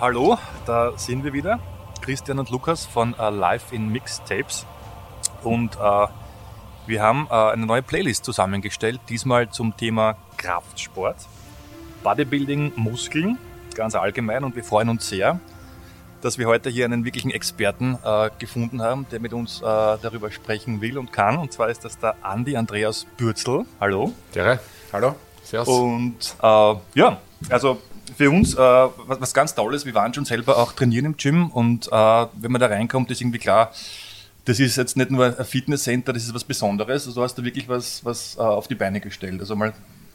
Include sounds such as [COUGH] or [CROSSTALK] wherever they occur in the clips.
hallo, da sind wir wieder. Christian und Lukas von äh, Live in Mixtapes. Und äh, wir haben äh, eine neue Playlist zusammengestellt, diesmal zum Thema Kraftsport, Bodybuilding, Muskeln, ganz allgemein. Und wir freuen uns sehr, dass wir heute hier einen wirklichen Experten gefunden haben, der mit uns darüber sprechen will und kann. Und zwar ist das der Andi Andreas Bürzel. Hallo. Tere. Hallo. Servus. Und ja, also für uns äh, was, was, ganz Tolles, wir waren schon selber auch trainieren im Gym und äh, wenn man da reinkommt, ist irgendwie klar, das ist jetzt nicht nur ein Fitnesscenter, das ist was Besonderes. Also du hast da wirklich was, was äh, auf die Beine gestellt. Also mal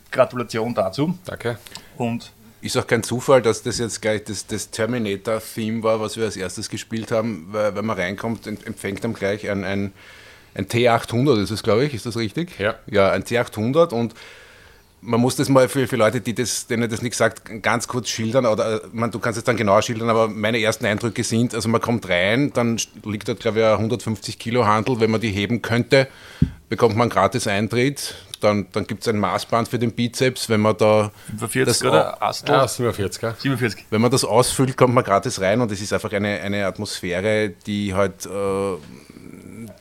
Gratulation dazu. Danke. Und ist auch kein Zufall, dass das jetzt gleich das, das Terminator-Theme war, was wir als erstes gespielt haben, weil wenn man reinkommt, empfängt dann gleich ein, ein, ein T800, ist es glaube ich, ist das richtig? Ja. Ja, ein T800 und man muss das mal für, für Leute, die das, denen das nicht sagt, ganz kurz schildern. Oder man, du kannst es dann genauer schildern, aber meine ersten Eindrücke sind, also man kommt rein, dann liegt dort, glaube ich, ein 150 Kilo Handel. Wenn man die heben könnte, bekommt man gratis Eintritt. Dann, dann gibt es ein Maßband für den Bizeps. Wenn man da 45 das, oder Astro, ja, 47, 47. Wenn man das ausfüllt, kommt man gratis rein und es ist einfach eine, eine Atmosphäre, die halt. Äh,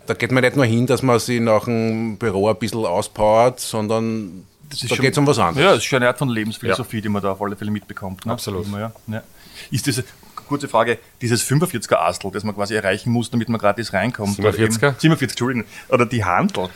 da geht man nicht nur hin, dass man sich nach dem Büro ein bisschen auspowert, sondern da geht es um was anderes. Ja, das ist schon eine Art von Lebensphilosophie, ja. die man da auf alle Fälle mitbekommt. Ne? Absolut. Ja, ja. Ist diese, kurze Frage, dieses 45er Astel, das man quasi erreichen muss, damit man gratis reinkommt. 47er? 47, Entschuldigung. Oder die Handel.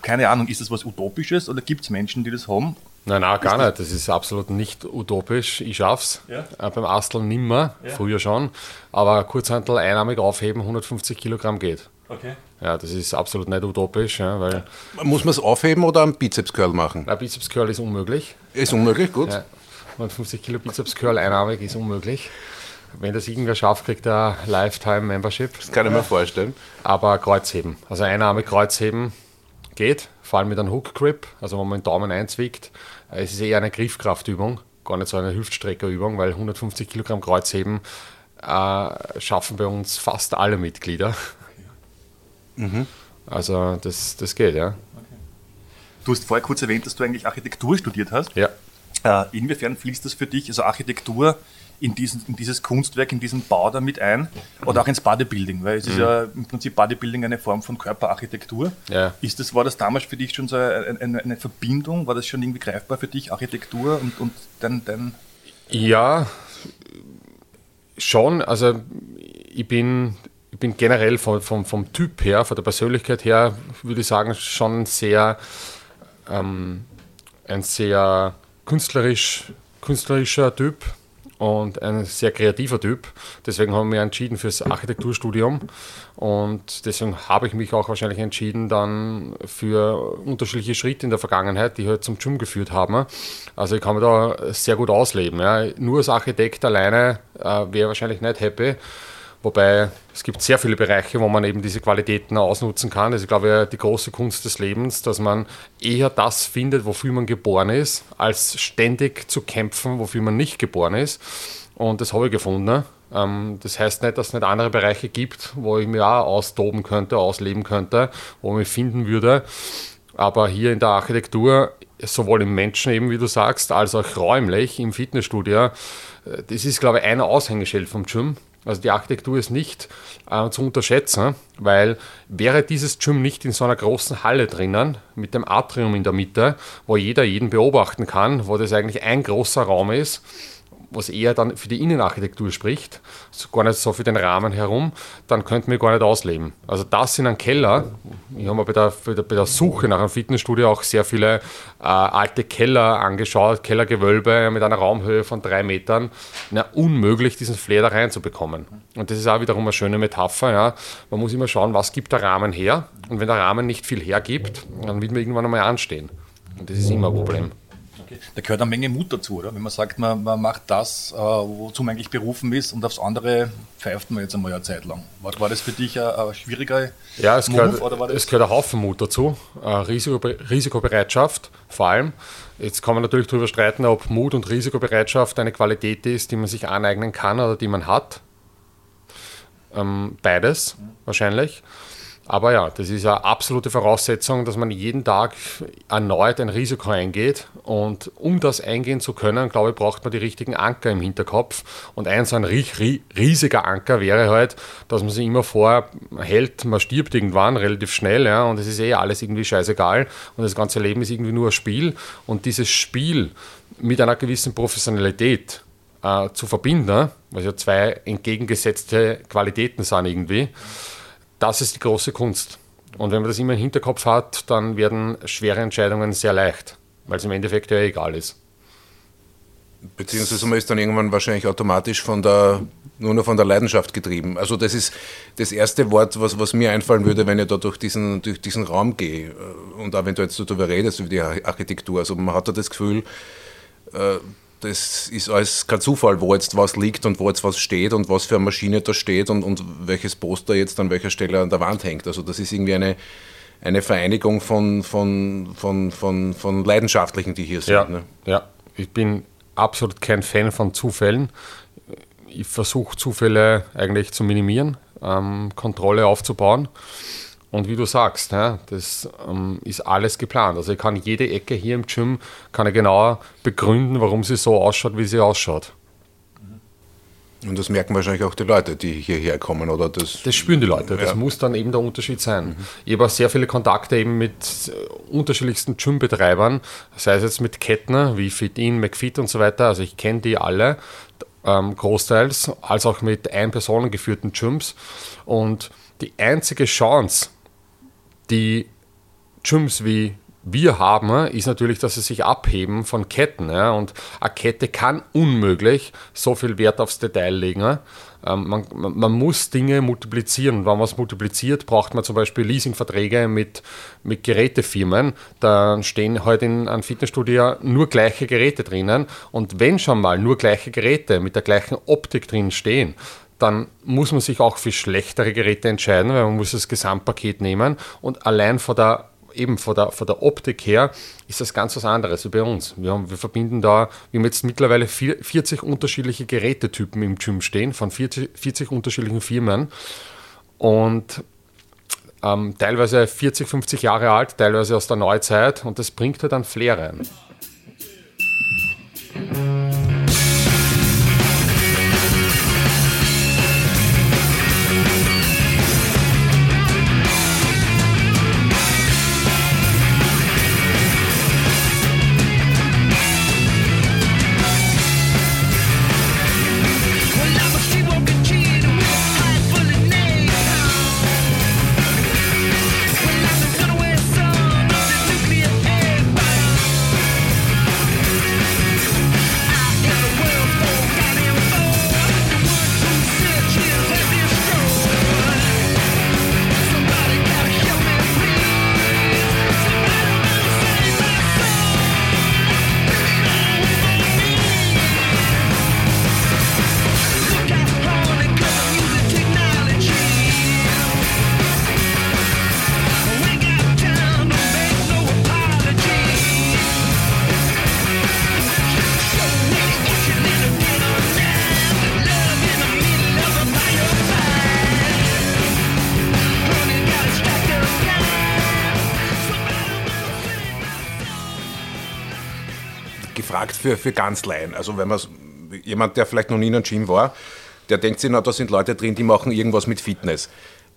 Keine Ahnung, ist das was Utopisches oder gibt es Menschen, die das haben? Nein, nein, gar nicht. Das ist absolut nicht utopisch. Ich schaff's. Ja. Äh, beim Astel nimmer, ja. früher schon. Aber Kurzhantel einarmig aufheben, 150 Kilogramm geht. Okay. Ja, das ist absolut nicht utopisch. Ja, weil Muss man es aufheben oder einen Bizeps-Curl machen? Ein Bizeps-Curl ist unmöglich. Ist unmöglich, gut. Ja, 150 Kilo Bizeps-Curl einarmig ist unmöglich. Wenn das irgendwer schafft, kriegt er Lifetime-Membership. Das kann ich mir vorstellen. Aber Kreuzheben, also einarmig Kreuzheben geht, vor allem mit einem Hook-Grip, also wenn man den Daumen einzwickt. Es ist eher eine Griffkraftübung, gar nicht so eine Hüftstreckerübung, weil 150 Kilogramm Kreuzheben äh, schaffen bei uns fast alle Mitglieder. Mhm. Also das, das geht, ja. Okay. Du hast vorher kurz erwähnt, dass du eigentlich Architektur studiert hast. Ja. Äh, inwiefern fließt das für dich, also Architektur, in, diesen, in dieses Kunstwerk, in diesen Bau damit ein oder auch ins Bodybuilding, weil es mhm. ist ja im Prinzip Bodybuilding eine Form von Körperarchitektur. Ja. Ist das, war das damals für dich schon so eine, eine, Verbindung? War das schon irgendwie greifbar für dich, Architektur und, und dein, dein Ja, schon. Also ich bin ich bin generell vom, vom, vom Typ her, von der Persönlichkeit her, würde ich sagen, schon sehr ähm, ein sehr künstlerisch, künstlerischer Typ und ein sehr kreativer Typ. Deswegen haben wir entschieden fürs Architekturstudium und deswegen habe ich mich auch wahrscheinlich entschieden dann für unterschiedliche Schritte in der Vergangenheit, die halt zum Gym geführt haben. Also ich kann mir da sehr gut ausleben. Ja. Nur als Architekt alleine äh, wäre wahrscheinlich nicht happy. Wobei es gibt sehr viele Bereiche, wo man eben diese Qualitäten ausnutzen kann. Das ist, glaube ich, die große Kunst des Lebens, dass man eher das findet, wofür man geboren ist, als ständig zu kämpfen, wofür man nicht geboren ist. Und das habe ich gefunden. Ähm, das heißt nicht, dass es nicht andere Bereiche gibt, wo ich mich auch austoben könnte, ausleben könnte, wo ich mich finden würde. Aber hier in der Architektur, sowohl im Menschen eben, wie du sagst, als auch räumlich im Fitnessstudio, äh, das ist, glaube ich, ein Aushängeschild vom Gym also die Architektur ist nicht äh, zu unterschätzen, weil wäre dieses Gym nicht in so einer großen Halle drinnen, mit dem Atrium in der Mitte, wo jeder jeden beobachten kann, wo das eigentlich ein großer Raum ist, was eher dann für die Innenarchitektur spricht, gar nicht so für den Rahmen herum, dann könnten wir gar nicht ausleben. Also das in einem Keller, ich habe mir bei der, bei der, Suche nach einem Fitnessstudio auch sehr viele äh, alte Keller angeschaut, Kellergewölbe mit einer Raumhöhe von drei Metern. Na, unmöglich, diesen Flair da reinzubekommen. Und das ist auch wiederum eine schöne Metapher. Ja. Man muss immer schauen, was gibt der Rahmen her. Und wenn der Rahmen nicht viel hergibt, dann wird man irgendwann einmal anstehen. Und das ist immer ein Problem. Okay. Da gehört eine Menge Mut dazu, oder? Wenn man sagt, man, man macht das, äh, wozu man eigentlich berufen ist und aufs andere pfeift man jetzt einmal eine Zeit lang. War, war das für dich ein, ein schwieriger Ja, es Move, gehört, es gehört ein Haufen Mut dazu. Äh, Risiko, Risikobereitschaft vor allem. Jetzt kann man natürlich darüber streiten, ob Mut und Risikobereitschaft eine Qualität ist, die man sich aneignen kann oder die man hat. Ähm, beides mhm. wahrscheinlich. Aber ja, das ist eine absolute Voraussetzung, dass man jeden Tag erneut ein Risiko eingeht. Und um das eingehen zu können, glaube ich, braucht man die richtigen Anker im Hinterkopf. Und ein so ein riesiger Anker wäre halt, dass man sich immer vorhält, man stirbt irgendwann relativ schnell, ja, und es ist eh alles irgendwie scheißegal. Und das ganze Leben ist irgendwie nur ein Spiel. Und dieses Spiel mit einer gewissen Professionalität äh, zu verbinden, was ja zwei entgegengesetzte Qualitäten sind irgendwie, das ist die große Kunst. Und wenn man das immer im Hinterkopf hat, dann werden schwere Entscheidungen sehr leicht, weil es im Endeffekt ja egal ist. Beziehungsweise man ist dann irgendwann wahrscheinlich automatisch von der, nur noch von der Leidenschaft getrieben. Also das ist das erste Wort, was, was mir einfallen würde, wenn ich da durch diesen, durch diesen Raum gehe. Und auch wenn du jetzt darüber redest, über die Architektur. Also man hat da das Gefühl, äh, das ist alles kein Zufall, wo jetzt was liegt und wo jetzt was steht und was für eine Maschine da steht und, und welches Poster jetzt an welcher Stelle an der Wand hängt. Also das ist irgendwie eine, eine Vereinigung von, von, von, von, von Leidenschaftlichen, die hier sind. Ja, ne? ja, ich bin absolut kein Fan von Zufällen. Ich versuche Zufälle eigentlich zu minimieren, ähm, Kontrolle aufzubauen. Und wie du sagst, das ähm, ist alles geplant. Also ich kann jede Ecke hier im Gym kann ich genauer begründen, warum sie so ausschaut, wie sie ausschaut. Und das merken wahrscheinlich auch die Leute, die hierher kommen, oder? Das, das spüren die Leute. Das ja. muss dann eben der Unterschied sein. Mhm. Ich habe auch sehr viele Kontakte eben mit äh, unterschiedlichsten Gym-Betreibern, sei es jetzt mit Ketten wie FitIn, McFit und so weiter. Also ich kenne die alle ähm, großteils, als auch mit ein-Personen geführten Gyms. Und die einzige Chance, die Gyms wie wir haben, ist natürlich, dass sie sich abheben von Ketten. Ja? Und eine Kette kann unmöglich so viel Wert aufs Detail legen. Ähm, man, man, muss Dinge multiplizieren. Wenn man es multipliziert, braucht man zum Beispiel Leasingverträge mit, mit Gerätefirmen. Da stehen heute in einem Fitnessstudio nur gleiche Geräte drinnen. Und wenn schon mal nur gleiche Geräte mit der gleichen Optik drin stehen, dann muss man sich auch für schlechtere Geräte entscheiden, weil man muss das Gesamtpaket nehmen und allein von der eben von der, von der Optik her ist das ganz was anderes wie bei uns. Wir, haben, wir verbinden da, wir haben jetzt mittlerweile 40 unterschiedliche Gerätetypen im Gym stehen, von 40, 40 unterschiedlichen Firmen und ähm, teilweise 40, 50 Jahre alt, teilweise aus der Neuzeit und das bringt halt dann Flair rein. Für, für ganz Laien. Also wenn man jemand, der vielleicht noch nie in einem Gym war, der denkt sich, na, da sind Leute drin, die machen irgendwas mit Fitness.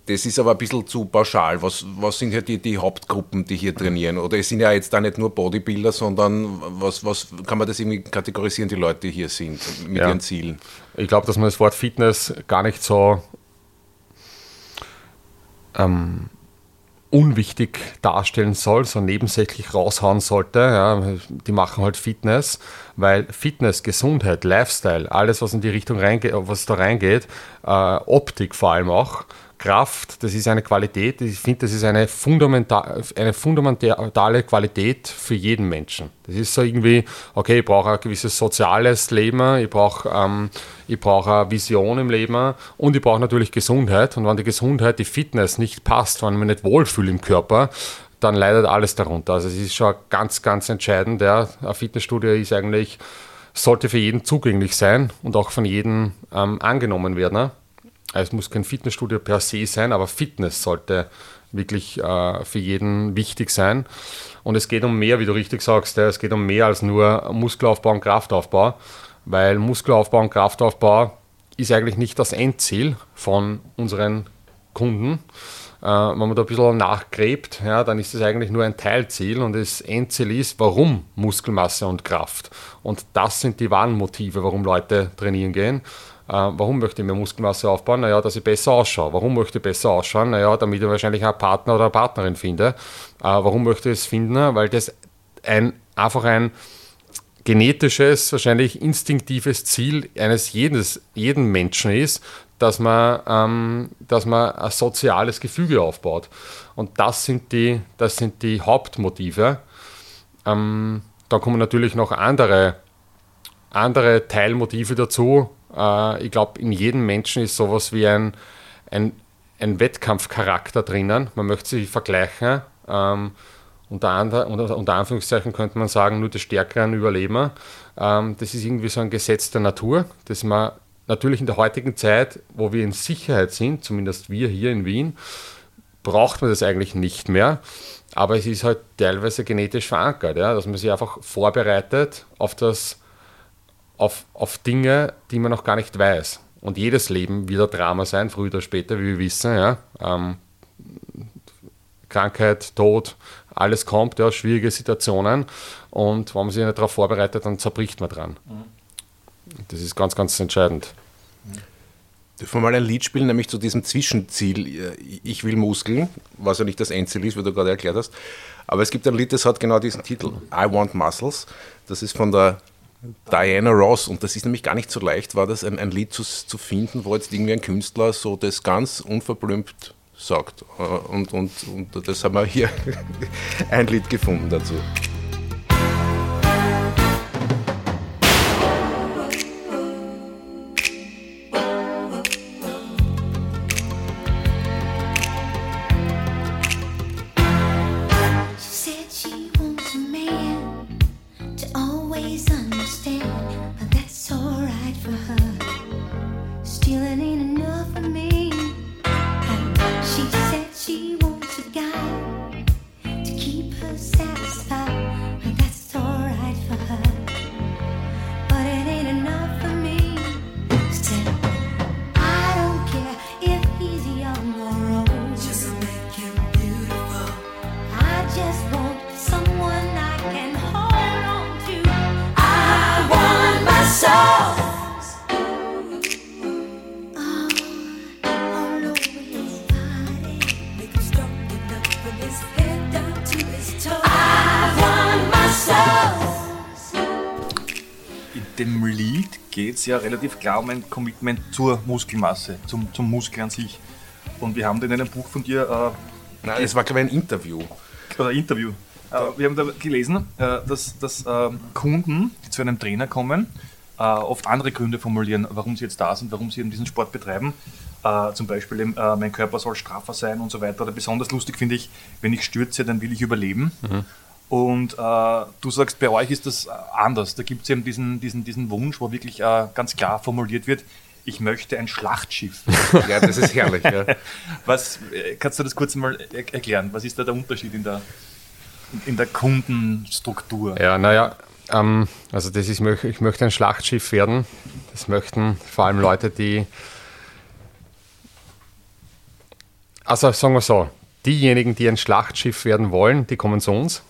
das ist aber ein bisschen zu pauschal. Was, was sind hier die, die Hauptgruppen, die hier trainieren? Oder es sind ja jetzt da nicht nur Bodybuilder, sondern was, was kann man das irgendwie kategorisieren, die Leute, die hier sind, mit ja. ihren Zielen? Ich glaube, dass man das Wort Fitness gar nicht so ähm, unwichtig darstellen soll, so nebensächlich raushauen sollte. Ja, die machen halt Fitness, weil Fitness, Gesundheit, Lifestyle, alles, was in die Richtung reingeht, was da reingeht, äh, Optik vor allem auch, Kraft, das ist eine Qualität, ich finde, das ist eine, fundamental, eine fundamentale Qualität für jeden Menschen. Das ist so irgendwie, okay, ich brauche ein gewisses soziales Leben, ich brauche ähm, brauch eine Vision im Leben und ich brauche natürlich Gesundheit. Und wenn die Gesundheit, die Fitness nicht passt, wenn mich nicht wohlfühle im Körper, dann leidet alles darunter. Also es ist schon ganz, ganz entscheidend. Ja. Ein Fitnessstudio ist eigentlich, sollte für jeden zugänglich sein und auch von jedem ähm, angenommen werden. Es muss kein Fitnessstudio per se sein, aber Fitness sollte wirklich äh, für jeden wichtig sein. Und es geht um mehr, wie du richtig sagst, es geht um mehr als nur Muskelaufbau und Kraftaufbau, weil Muskelaufbau und Kraftaufbau ist eigentlich nicht das Endziel von unseren Kunden. Äh, wenn man da ein bisschen nachgräbt, ja, dann ist es eigentlich nur ein Teilziel und das Endziel ist, warum Muskelmasse und Kraft. Und das sind die wahren Motive, warum Leute trainieren gehen. Äh, warum möchte ich mehr Muskelmasse aufbauen? Naja, dass ich besser ausschaue. Warum möchte ich besser ausschauen? Naja, damit ich wahrscheinlich einen Partner oder eine Partnerin finde. Äh, warum möchte ich es finden? Weil das ein, einfach ein genetisches, wahrscheinlich instinktives Ziel eines jedes, jeden Menschen ist, dass man, ähm, dass man ein soziales Gefüge aufbaut. Und das sind die, das sind die Hauptmotive. Ähm, da kommen natürlich noch andere, andere Teilmotive dazu, äh, ich glaube, in jedem Menschen ist sowas wie ein, ein, ein Wettkampfcharakter drinnen. Man möchte sich vergleichen. Ähm, unter, andre, unter, unter, Anführungszeichen könnte man sagen, nur die Stärkeren überleben. Ähm, das ist irgendwie so ein Gesetz der Natur, das man natürlich in der heutigen Zeit, wo wir in Sicherheit sind, zumindest wir hier in Wien, braucht man das eigentlich nicht mehr. Aber es ist halt teilweise genetisch verankert, ja, dass man sich einfach vorbereitet auf das auf, auf Dinge, die man noch gar nicht weiß. Und jedes Leben wird ein Drama sein, früher oder später, wie wir wissen. Ja? Ähm, Krankheit, Tod, alles kommt, ja, schwierige Situationen. Und wenn man sich nicht darauf vorbereitet, dann zerbricht man dran. Das ist ganz, ganz entscheidend. Dürfen wir mal ein Lied spielen, nämlich zu diesem Zwischenziel, ich will Muskeln, was ja nicht das Endziel ist, wie du gerade erklärt hast. Aber es gibt ein Lied, das hat genau diesen Titel, I Want Muscles. Das ist von der Diana Ross, und das ist nämlich gar nicht so leicht, war das ein, ein Lied zu, zu finden, wo jetzt irgendwie ein Künstler so das ganz unverblümt sagt. Äh, und, und, und das haben wir hier [LAUGHS] ein Lied gefunden dazu. Klar um ein Commitment zur Muskelmasse, zum, zum Muskel an sich. Und wir haben da in einem Buch von dir. Äh, Nein, es war, glaube ich, ein Interview. Oder Interview. Äh, wir haben da gelesen, äh, dass, dass ähm, Kunden, die zu einem Trainer kommen, äh, oft andere Gründe formulieren, warum sie jetzt da sind, warum sie eben diesen Sport betreiben. Uh, zum Beispiel, uh, mein Körper soll straffer sein und so weiter. Oder besonders lustig finde ich, wenn ich stürze, dann will ich überleben. Mhm. Und äh, du sagst, bei euch ist das äh, anders. Da gibt es eben diesen, diesen, diesen Wunsch, wo wirklich äh, ganz klar formuliert wird, ich möchte ein Schlachtschiff. [LAUGHS] ja, das ist herrlich. Ja. [LAUGHS] Was, äh, kannst du das kurz mal erklären? Was ist da der Unterschied in der, in der Kundenstruktur? Ja, naja, ähm, also das ist, ich möchte ein Schlachtschiff werden. Das möchten vor allem Leute, die Also sagen wir so, diejenigen, die ein Schlachtschiff werden wollen, die kommen zu uns.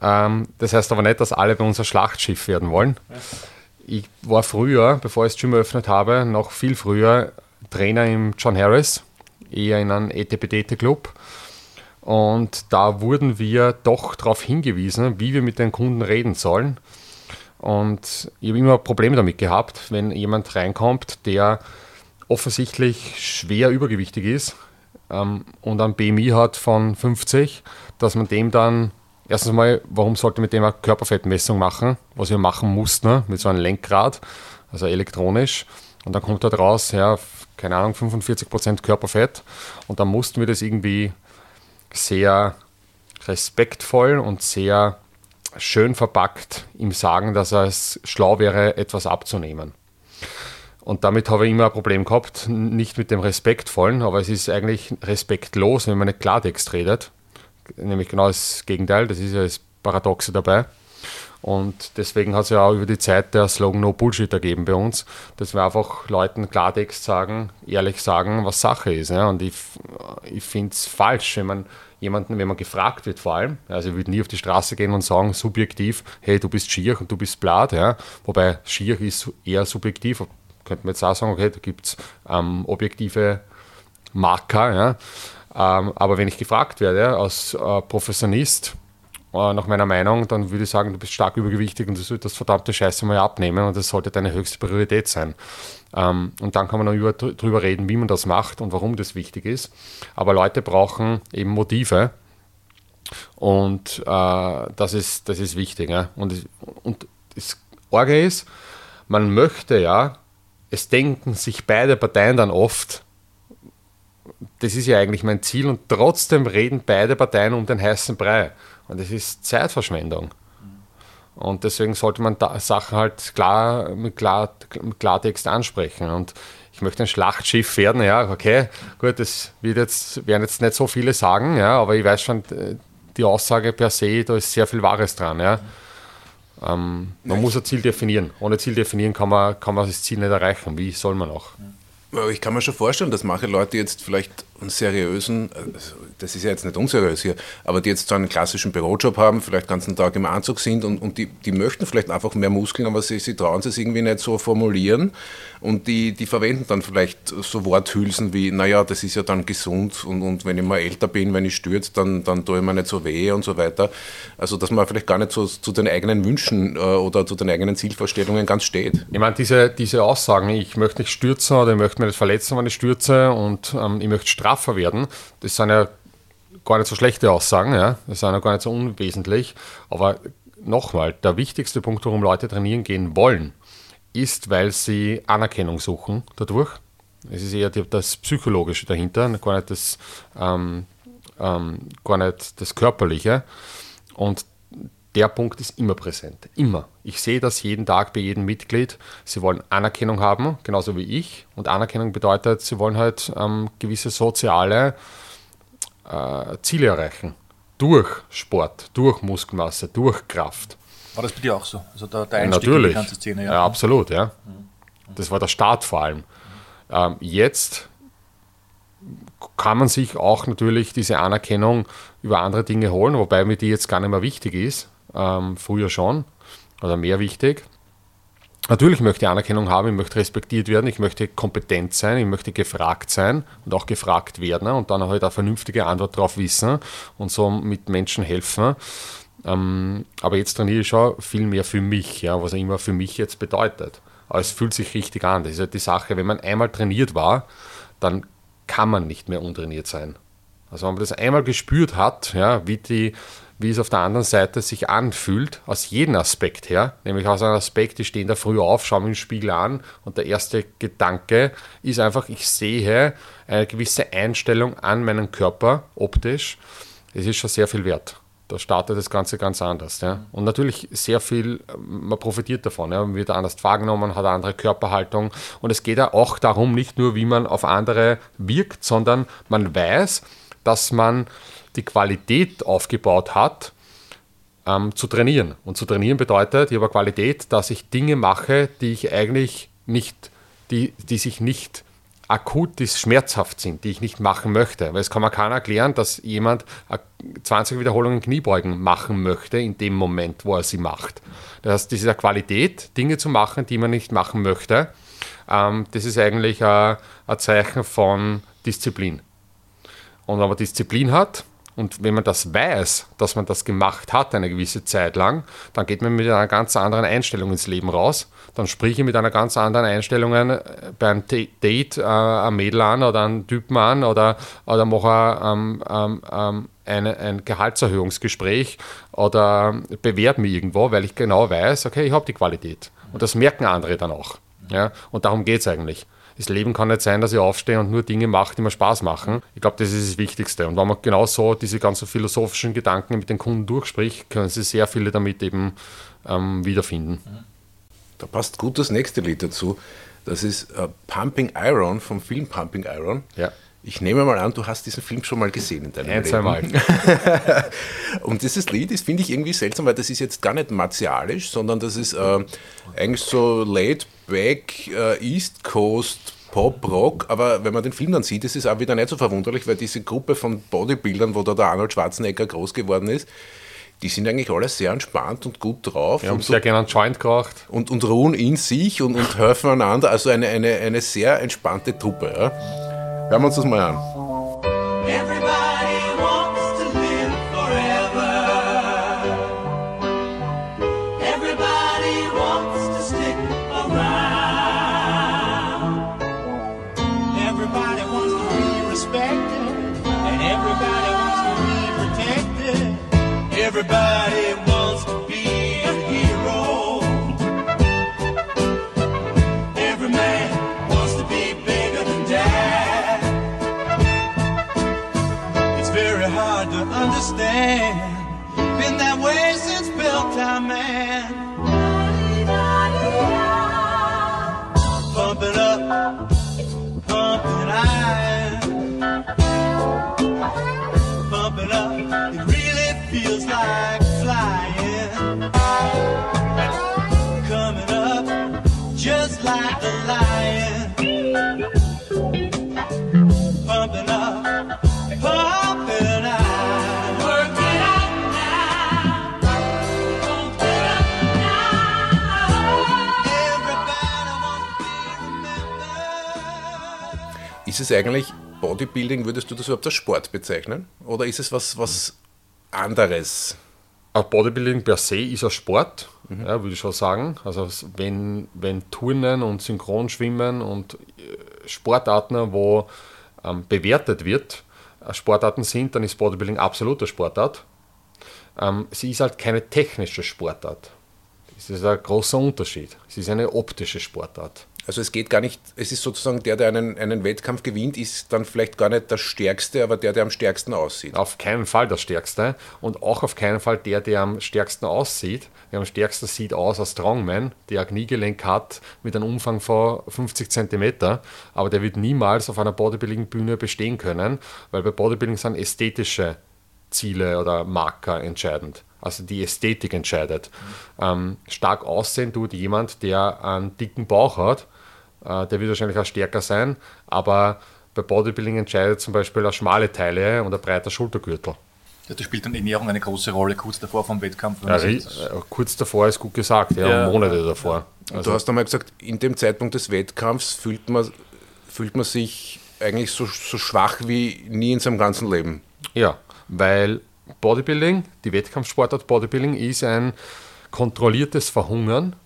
Ähm, das heißt aber nicht, dass alle bei uns ein Schlachtschiff werden wollen. Ich war früher, bevor ich das Gym eröffnet habe, noch viel früher Trainer im John Harris, eher in einem ETPDT-Club. Und da wurden wir doch darauf hingewiesen, wie wir mit den Kunden reden sollen. Und ich habe immer Probleme damit gehabt, wenn jemand reinkommt, der offensichtlich schwer übergewichtig ist ähm, und ein BMI hat von 50, dass man dem dann erstens mal, warum sollte man mit dem eine Körperfettmessung machen, was wir machen mussten, ne, mit so einem Lenkrad, also elektronisch. Und dann kommt da raus, ja, keine Ahnung, 45% Körperfett. Und dann mussten wir das irgendwie sehr respektvoll und sehr schön verpackt ihm sagen, dass es schlau wäre, etwas abzunehmen. Und damit habe ich immer ein Problem gehabt, nicht mit dem Respektvollen, aber es ist eigentlich respektlos, wenn man nicht Klartext redet. Nämlich genau das Gegenteil, das ist ja das Paradoxe dabei. Und deswegen hat es ja auch über die Zeit der Slogan No Bullshit ergeben bei uns, dass wir einfach Leuten Klartext sagen, ehrlich sagen, was Sache ist. Ja. Und ich, ich finde es falsch, wenn man jemanden, wenn man gefragt wird vor allem, also ich würde nie auf die Straße gehen und sagen, subjektiv, hey, du bist schier und du bist blatt, ja. wobei schier ist eher subjektiv, könnte man jetzt auch sagen, okay, da gibt es ähm, objektive Marker, ja. Ähm, aber wenn ich gefragt werde als äh, Professionist, äh, nach meiner Meinung, dann würde ich sagen, du bist stark übergewichtig und du solltest das verdammte Scheiße mal abnehmen und das sollte deine höchste Priorität sein. Ähm, und dann kann man noch über, reden, wie man das macht und warum das wichtig ist. Aber Leute brauchen eben Motive und äh, das, ist, das ist wichtig. Ja? Und, und das Orge ist, man möchte ja, es denken sich beide Parteien dann oft, das ist ja eigentlich mein Ziel und trotzdem reden beide Parteien um den heißen Brei. Und das ist Zeitverschwendung. Und deswegen sollte man Sachen halt klar mit, klar mit Klartext ansprechen. Und ich möchte ein Schlachtschiff werden, ja, okay, gut, das wird jetzt, werden jetzt nicht so viele sagen, ja, aber ich weiß schon, die Aussage per se, da ist sehr viel Wahres dran, ja. Ähm, man muss ein Ziel definieren. Ohne Ziel definieren kann man, kann man das Ziel nicht erreichen. Wie soll man auch? Ich kann mir schon vorstellen, dass manche Leute jetzt vielleicht einen seriösen, also das ist ja jetzt nicht unseriös hier, aber die jetzt so einen klassischen Bürojob haben, vielleicht den ganzen Tag im Anzug sind und, und die, die möchten vielleicht einfach mehr Muskeln, aber sie, sie trauen es irgendwie nicht so formulieren und die, die verwenden dann vielleicht so Worthülsen wie, naja, das ist ja dann gesund und, und wenn ich mal älter bin, wenn ich stürze, dann, dann tue ich mir nicht so weh und so weiter. Also, dass man vielleicht gar nicht so zu den eigenen Wünschen äh, oder zu den eigenen Zielvorstellungen ganz steht. Ich meine, diese, diese Aussagen, ich möchte nicht stürzen oder ich möchte mich nicht verletzen, wenn ich stürze und ähm, ich möchte strafen, straffer werden. Das sind ja gar nicht so schlechte Aussagen, ja. das sind ja gar nicht so unwesentlich. Aber nochmal, der wichtigste Punkt, warum Leute trainieren gehen wollen, ist, weil sie Anerkennung suchen dadurch. Es ist eher das Psychologische dahinter, gar nicht das, ähm, ähm, gar nicht das Körperliche. Und der Punkt ist immer präsent. Immer. Ich sehe das jeden Tag bei jedem Mitglied. Sie wollen Anerkennung haben, genauso wie ich. Und Anerkennung bedeutet, sie wollen halt ähm, gewisse soziale äh, Ziele erreichen. Durch Sport, durch Muskelmasse, durch Kraft. War das bei dir auch so? Also der, der Einstieg natürlich. in die ganze Szene? Ja, ja absolut, ja. Das war der Start vor allem. Ähm, jetzt kann man sich auch natürlich diese Anerkennung über andere Dinge holen, wobei mir die jetzt gar nicht mehr wichtig ist ähm, früher schon oder mehr wichtig. Natürlich möchte ich Anerkennung haben, ich möchte respektiert werden, ich möchte kompetent sein, ich möchte gefragt sein und auch gefragt werden und dann halt eine vernünftige Antwort darauf wissen und so mit Menschen helfen. Ähm, aber jetzt trainiere ich schon viel mehr für mich, ja, was immer für mich jetzt bedeutet. Aber es fühlt sich richtig an. Das ist halt die Sache, wenn man einmal trainiert war, dann kann man nicht mehr untrainiert sein. Also wenn man das einmal gespürt hat, ja, wie die wie es auf der anderen Seite sich anfühlt, aus jedem Aspekt her. Nämlich aus einem Aspekt, ich stehe da früh auf, schaue mir den Spiegel an und der erste Gedanke ist einfach, ich sehe eine gewisse Einstellung an meinen Körper optisch. Es ist schon sehr viel wert. Da startet das Ganze ganz anders. Ja. Und natürlich sehr viel, man profitiert davon. Ja. Man wird anders wahrgenommen, hat eine andere Körperhaltung. Und es geht ja auch darum, nicht nur, wie man auf andere wirkt, sondern man weiß, dass man die Qualität aufgebaut hat, ähm, zu trainieren. Und zu trainieren bedeutet, ich habe Qualität, dass ich Dinge mache, die ich eigentlich nicht, die, die sich nicht akut, die schmerzhaft sind, die ich nicht machen möchte. Weil es kann man keiner erklären, dass jemand 20 Wiederholungen Kniebeugen machen möchte in dem Moment, wo er sie macht. Das heißt, diese Qualität, Dinge zu machen, die man nicht machen möchte, ähm, das ist eigentlich ein, ein Zeichen von Disziplin. Und wenn man Disziplin hat, und wenn man das weiß, dass man das gemacht hat eine gewisse Zeit lang, dann geht man mit einer ganz anderen Einstellung ins Leben raus. Dann spreche ich mit einer ganz anderen Einstellung äh, beim Date äh, ein Mädel an oder einen Typen an oder, oder mache ähm, ähm, ähm eine, ein Gehaltserhöhungsgespräch oder bewerbe mich irgendwo, weil ich genau weiß, okay, ich habe die Qualität. Und das merken andere dann auch. Ja? Und darum geht es eigentlich das Leben kann nicht sein, dass ich aufstehe und nur Dinge mache, die mir Spaß machen. Ich glaube, das ist das Wichtigste. Und wenn man genau so diese ganzen philosophischen Gedanken mit den Kunden durchspricht, können sie sehr viele damit eben ähm, wiederfinden. Da passt gut das nächste Lied dazu. Das ist uh, Pumping Iron vom Film Pumping Iron. Ja. Ich nehme mal an, du hast diesen Film schon mal gesehen in deinem Ein, Leben. zweimal. [LAUGHS] und dieses Lied, das finde ich irgendwie seltsam, weil das ist jetzt gar nicht martialisch, sondern das ist äh, eigentlich so laid back äh, East Coast Pop, Rock, aber wenn man den Film dann sieht, ist es auch wieder nicht so verwunderlich, weil diese Gruppe von Bodybuildern, wo da der Arnold Schwarzenegger groß geworden ist, die sind eigentlich alle sehr entspannt und gut drauf. Haben und sehr gerne einen Joint geraucht. Und, und ruhen in sich und, und [LAUGHS] helfen einander. Also eine, eine, eine sehr entspannte Truppe. Ja. Hören wir uns das mal an. Ist es eigentlich Bodybuilding, würdest du das überhaupt als Sport bezeichnen? Oder ist es was, was anderes? Bodybuilding per se ist ein Sport, ja, würde ich schon sagen. Also wenn, wenn Turnen und Synchronschwimmen und äh, Sportarten, wo ähm, bewertet wird, äh, Sportarten sind, dann ist Bodybuilding absolut eine Sportart. Ähm, sie ist halt keine technische Sportart. Das ist ein großer Unterschied. Es ist eine optische Sportart. Also es geht gar nicht, es ist sozusagen der, der einen, einen Wettkampf gewinnt, ist dann vielleicht gar nicht der Stärkste, aber der, der am stärksten aussieht. Auf keinen Fall der Stärkste und auch auf keinen Fall der, der am stärksten aussieht. Der am stärksten sieht aus als Strongman, der ein Kniegelenk hat mit einem Umfang von 50 cm, aber der wird niemals auf einer Bodybuilding-Bühne bestehen können, weil bei Bodybuilding sind ästhetische Ziele oder Marker entscheidend. Also die Ästhetik entscheidet. Ähm, stark aussehen tut jemand, der einen dicken Bauch hat, der wird wahrscheinlich auch stärker sein, aber bei Bodybuilding entscheidet zum Beispiel eine schmale Teile und ein breiter Schultergürtel. Ja, da spielt dann Ernährung eine große Rolle, kurz davor vom Wettkampf. wenn Ja, äh, kurz davor ist gut gesagt, ja, Ja. Monate davor. Und Also, du hast einmal gesagt, in dem Zeitpunkt des Wettkampfs fühlt man, fühlt man sich eigentlich so, so schwach wie nie in seinem ganzen Leben. ja, weil Bodybuilding, die Wettkampfsportart Bodybuilding ist ein kontrolliertes Verhungern, äh,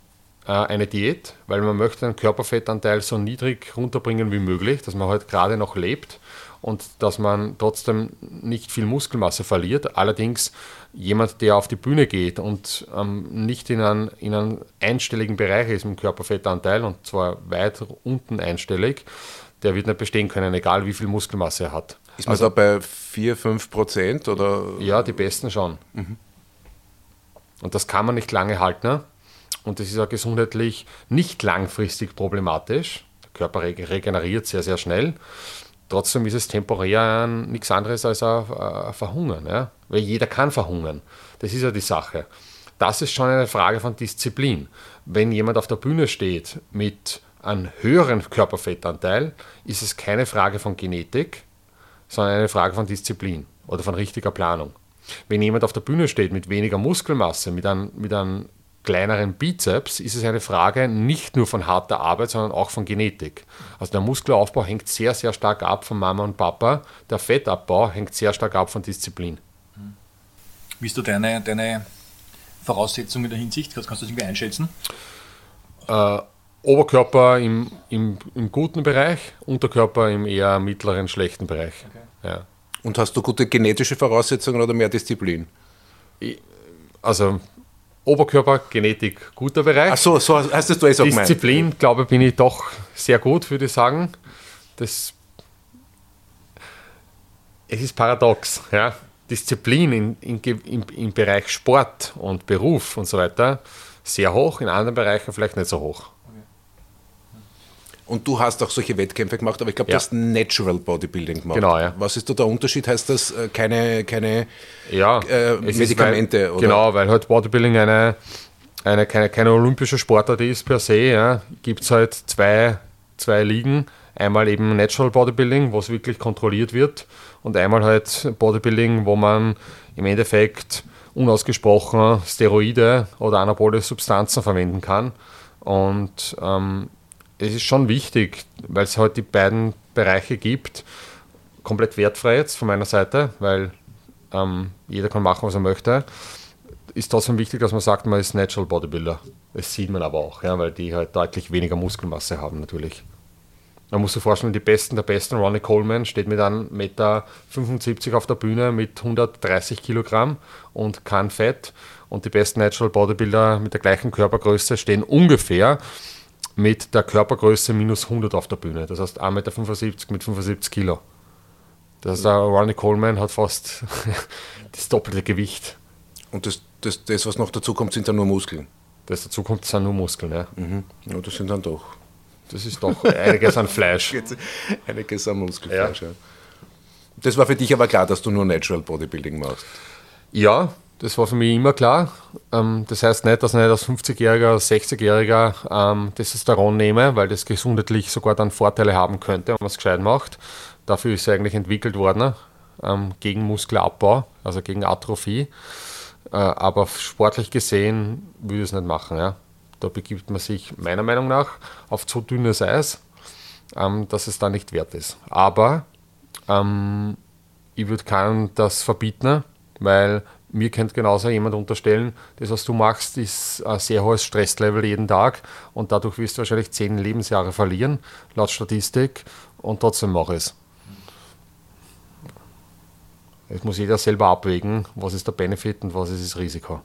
eine Diät, weil man möchte den Körperfettanteil so niedrig runterbringen wie möglich, dass man halt gerade noch lebt und dass man trotzdem nicht viel Muskelmasse verliert. Allerdings jemand, der auf die Bühne geht und ähm, nicht in einen, in einen einstelligen Bereich ist im Körperfettanteil und zwar weit unten einstellig, der wird nicht bestehen können, egal wie viel Muskelmasse er hat. Ist man da bei 4, 5 Prozent oder? Ja, die besten schon. Und das kann man nicht lange halten. Und das ist auch gesundheitlich nicht langfristig problematisch. Der Körper reg- regeneriert sehr, sehr schnell. Trotzdem ist es temporär nichts anderes als ein, ein Verhungern. Ja? Weil jeder kann verhungern. Das ist ja die Sache. Das ist schon eine Frage von Disziplin. Wenn jemand auf der Bühne steht mit einen höheren Körperfettanteil, ist es keine Frage von Genetik, sondern eine Frage von Disziplin oder von richtiger Planung. Wenn jemand auf der Bühne steht mit weniger Muskelmasse, mit einem, mit einem kleineren Bizeps, ist es eine Frage nicht nur von harter Arbeit, sondern auch von Genetik. Also der Muskelaufbau hängt sehr, sehr stark ab von Mama und Papa. Der Fettabbau hängt sehr stark ab von Disziplin. Wie ist da deine, deine Voraussetzungen in der Hinsicht? Kannst, kannst du das irgendwie einschätzen? Äh, Oberkörper im, im, im guten Bereich, Unterkörper im eher mittleren, schlechten Bereich. Ja. Und hast du gute genetische Voraussetzungen oder mehr Disziplin? Also Oberkörper, Genetik, guter Bereich. Ach so, so hast du es auch gemeint. Disziplin, glaube ich, bin ich doch sehr gut, würde ich sagen. Das es ist paradox. Ja? Disziplin in, in, im, im Bereich Sport und Beruf und so weiter sehr hoch, in anderen Bereichen vielleicht nicht so hoch. Und du hast auch solche Wettkämpfe gemacht, aber ich glaube, Ja. du hast Natural Bodybuilding gemacht. Genau, ja. Was ist da der Unterschied? Heißt das äh, keine, keine Ja, Äh, Medikamente, oder? Genau, weil halt Bodybuilding eine, eine, keine, keine olympische Sportart ist per se. Ja. Gibt es halt zwei, zwei Ligen. Einmal eben Natural Bodybuilding, wo es wirklich kontrolliert wird. Und einmal halt Bodybuilding, wo man im Endeffekt unausgesprochen Steroide oder anabole Substanzen verwenden kann. Und ähm, es ist schon wichtig, weil es halt die beiden Bereiche gibt, komplett wertfrei jetzt von meiner Seite, weil ähm, jeder kann machen, was er möchte. Ist trotzdem wichtig, dass man sagt, man ist Natural Bodybuilder. Das sieht man aber auch, ja, weil die halt deutlich weniger Muskelmasse haben natürlich. Man muss sich vorstellen, die Besten der Besten, Ronnie Coleman, steht mit einem Meter 75 auf der Bühne mit 130 Kilogramm und kein Fett. Und die besten Natural Bodybuilder mit der gleichen Körpergröße stehen ungefähr mit der Körpergröße minus 100 auf der Bühne. Das heißt 1,75 Meter mit 75 Kilo. Das heißt, der Ronnie Coleman hat fast [LAUGHS] das doppelte Gewicht. Und das, das, das, was noch dazu kommt, sind dann nur Muskeln. Das dazu kommt, sind nur Muskeln. Ja. Ja, das sind dann doch Das ist doch einiges an Fleisch. [LAUGHS] einiges an Muskelfleisch. Ja. Das war für dich aber klar, dass du nur Natural Bodybuilding machst. Ja, das war für mich immer klar. Ähm, das heißt nicht, dass ich nicht als 50-Jähriger, als 60-Jähriger ähm, Testosteron nehme, weil das gesundheitlich sogar dann Vorteile haben könnte, wenn man es gescheit macht. Dafür ist es eigentlich entwickelt worden, ähm, gegen Muskelabbau, also gegen Atrophie. Äh, aber sportlich gesehen würde ich es nicht machen. Da begibt man sich meiner Meinung nach auf zu dünnes Eis, ähm, dass es da nicht wert ist. Aber ich würde keinem das verbieten, weil mir könnte genauso jemand unterstellen, das, was du machst, ist ein sehr hohes Stresslevel jeden Tag und dadurch wirst du wahrscheinlich zehn Lebensjahre verlieren, laut Statistik, und trotzdem mache ich es. Es muss jeder selber abwägen, was ist der Benefit und was ist das Risiko.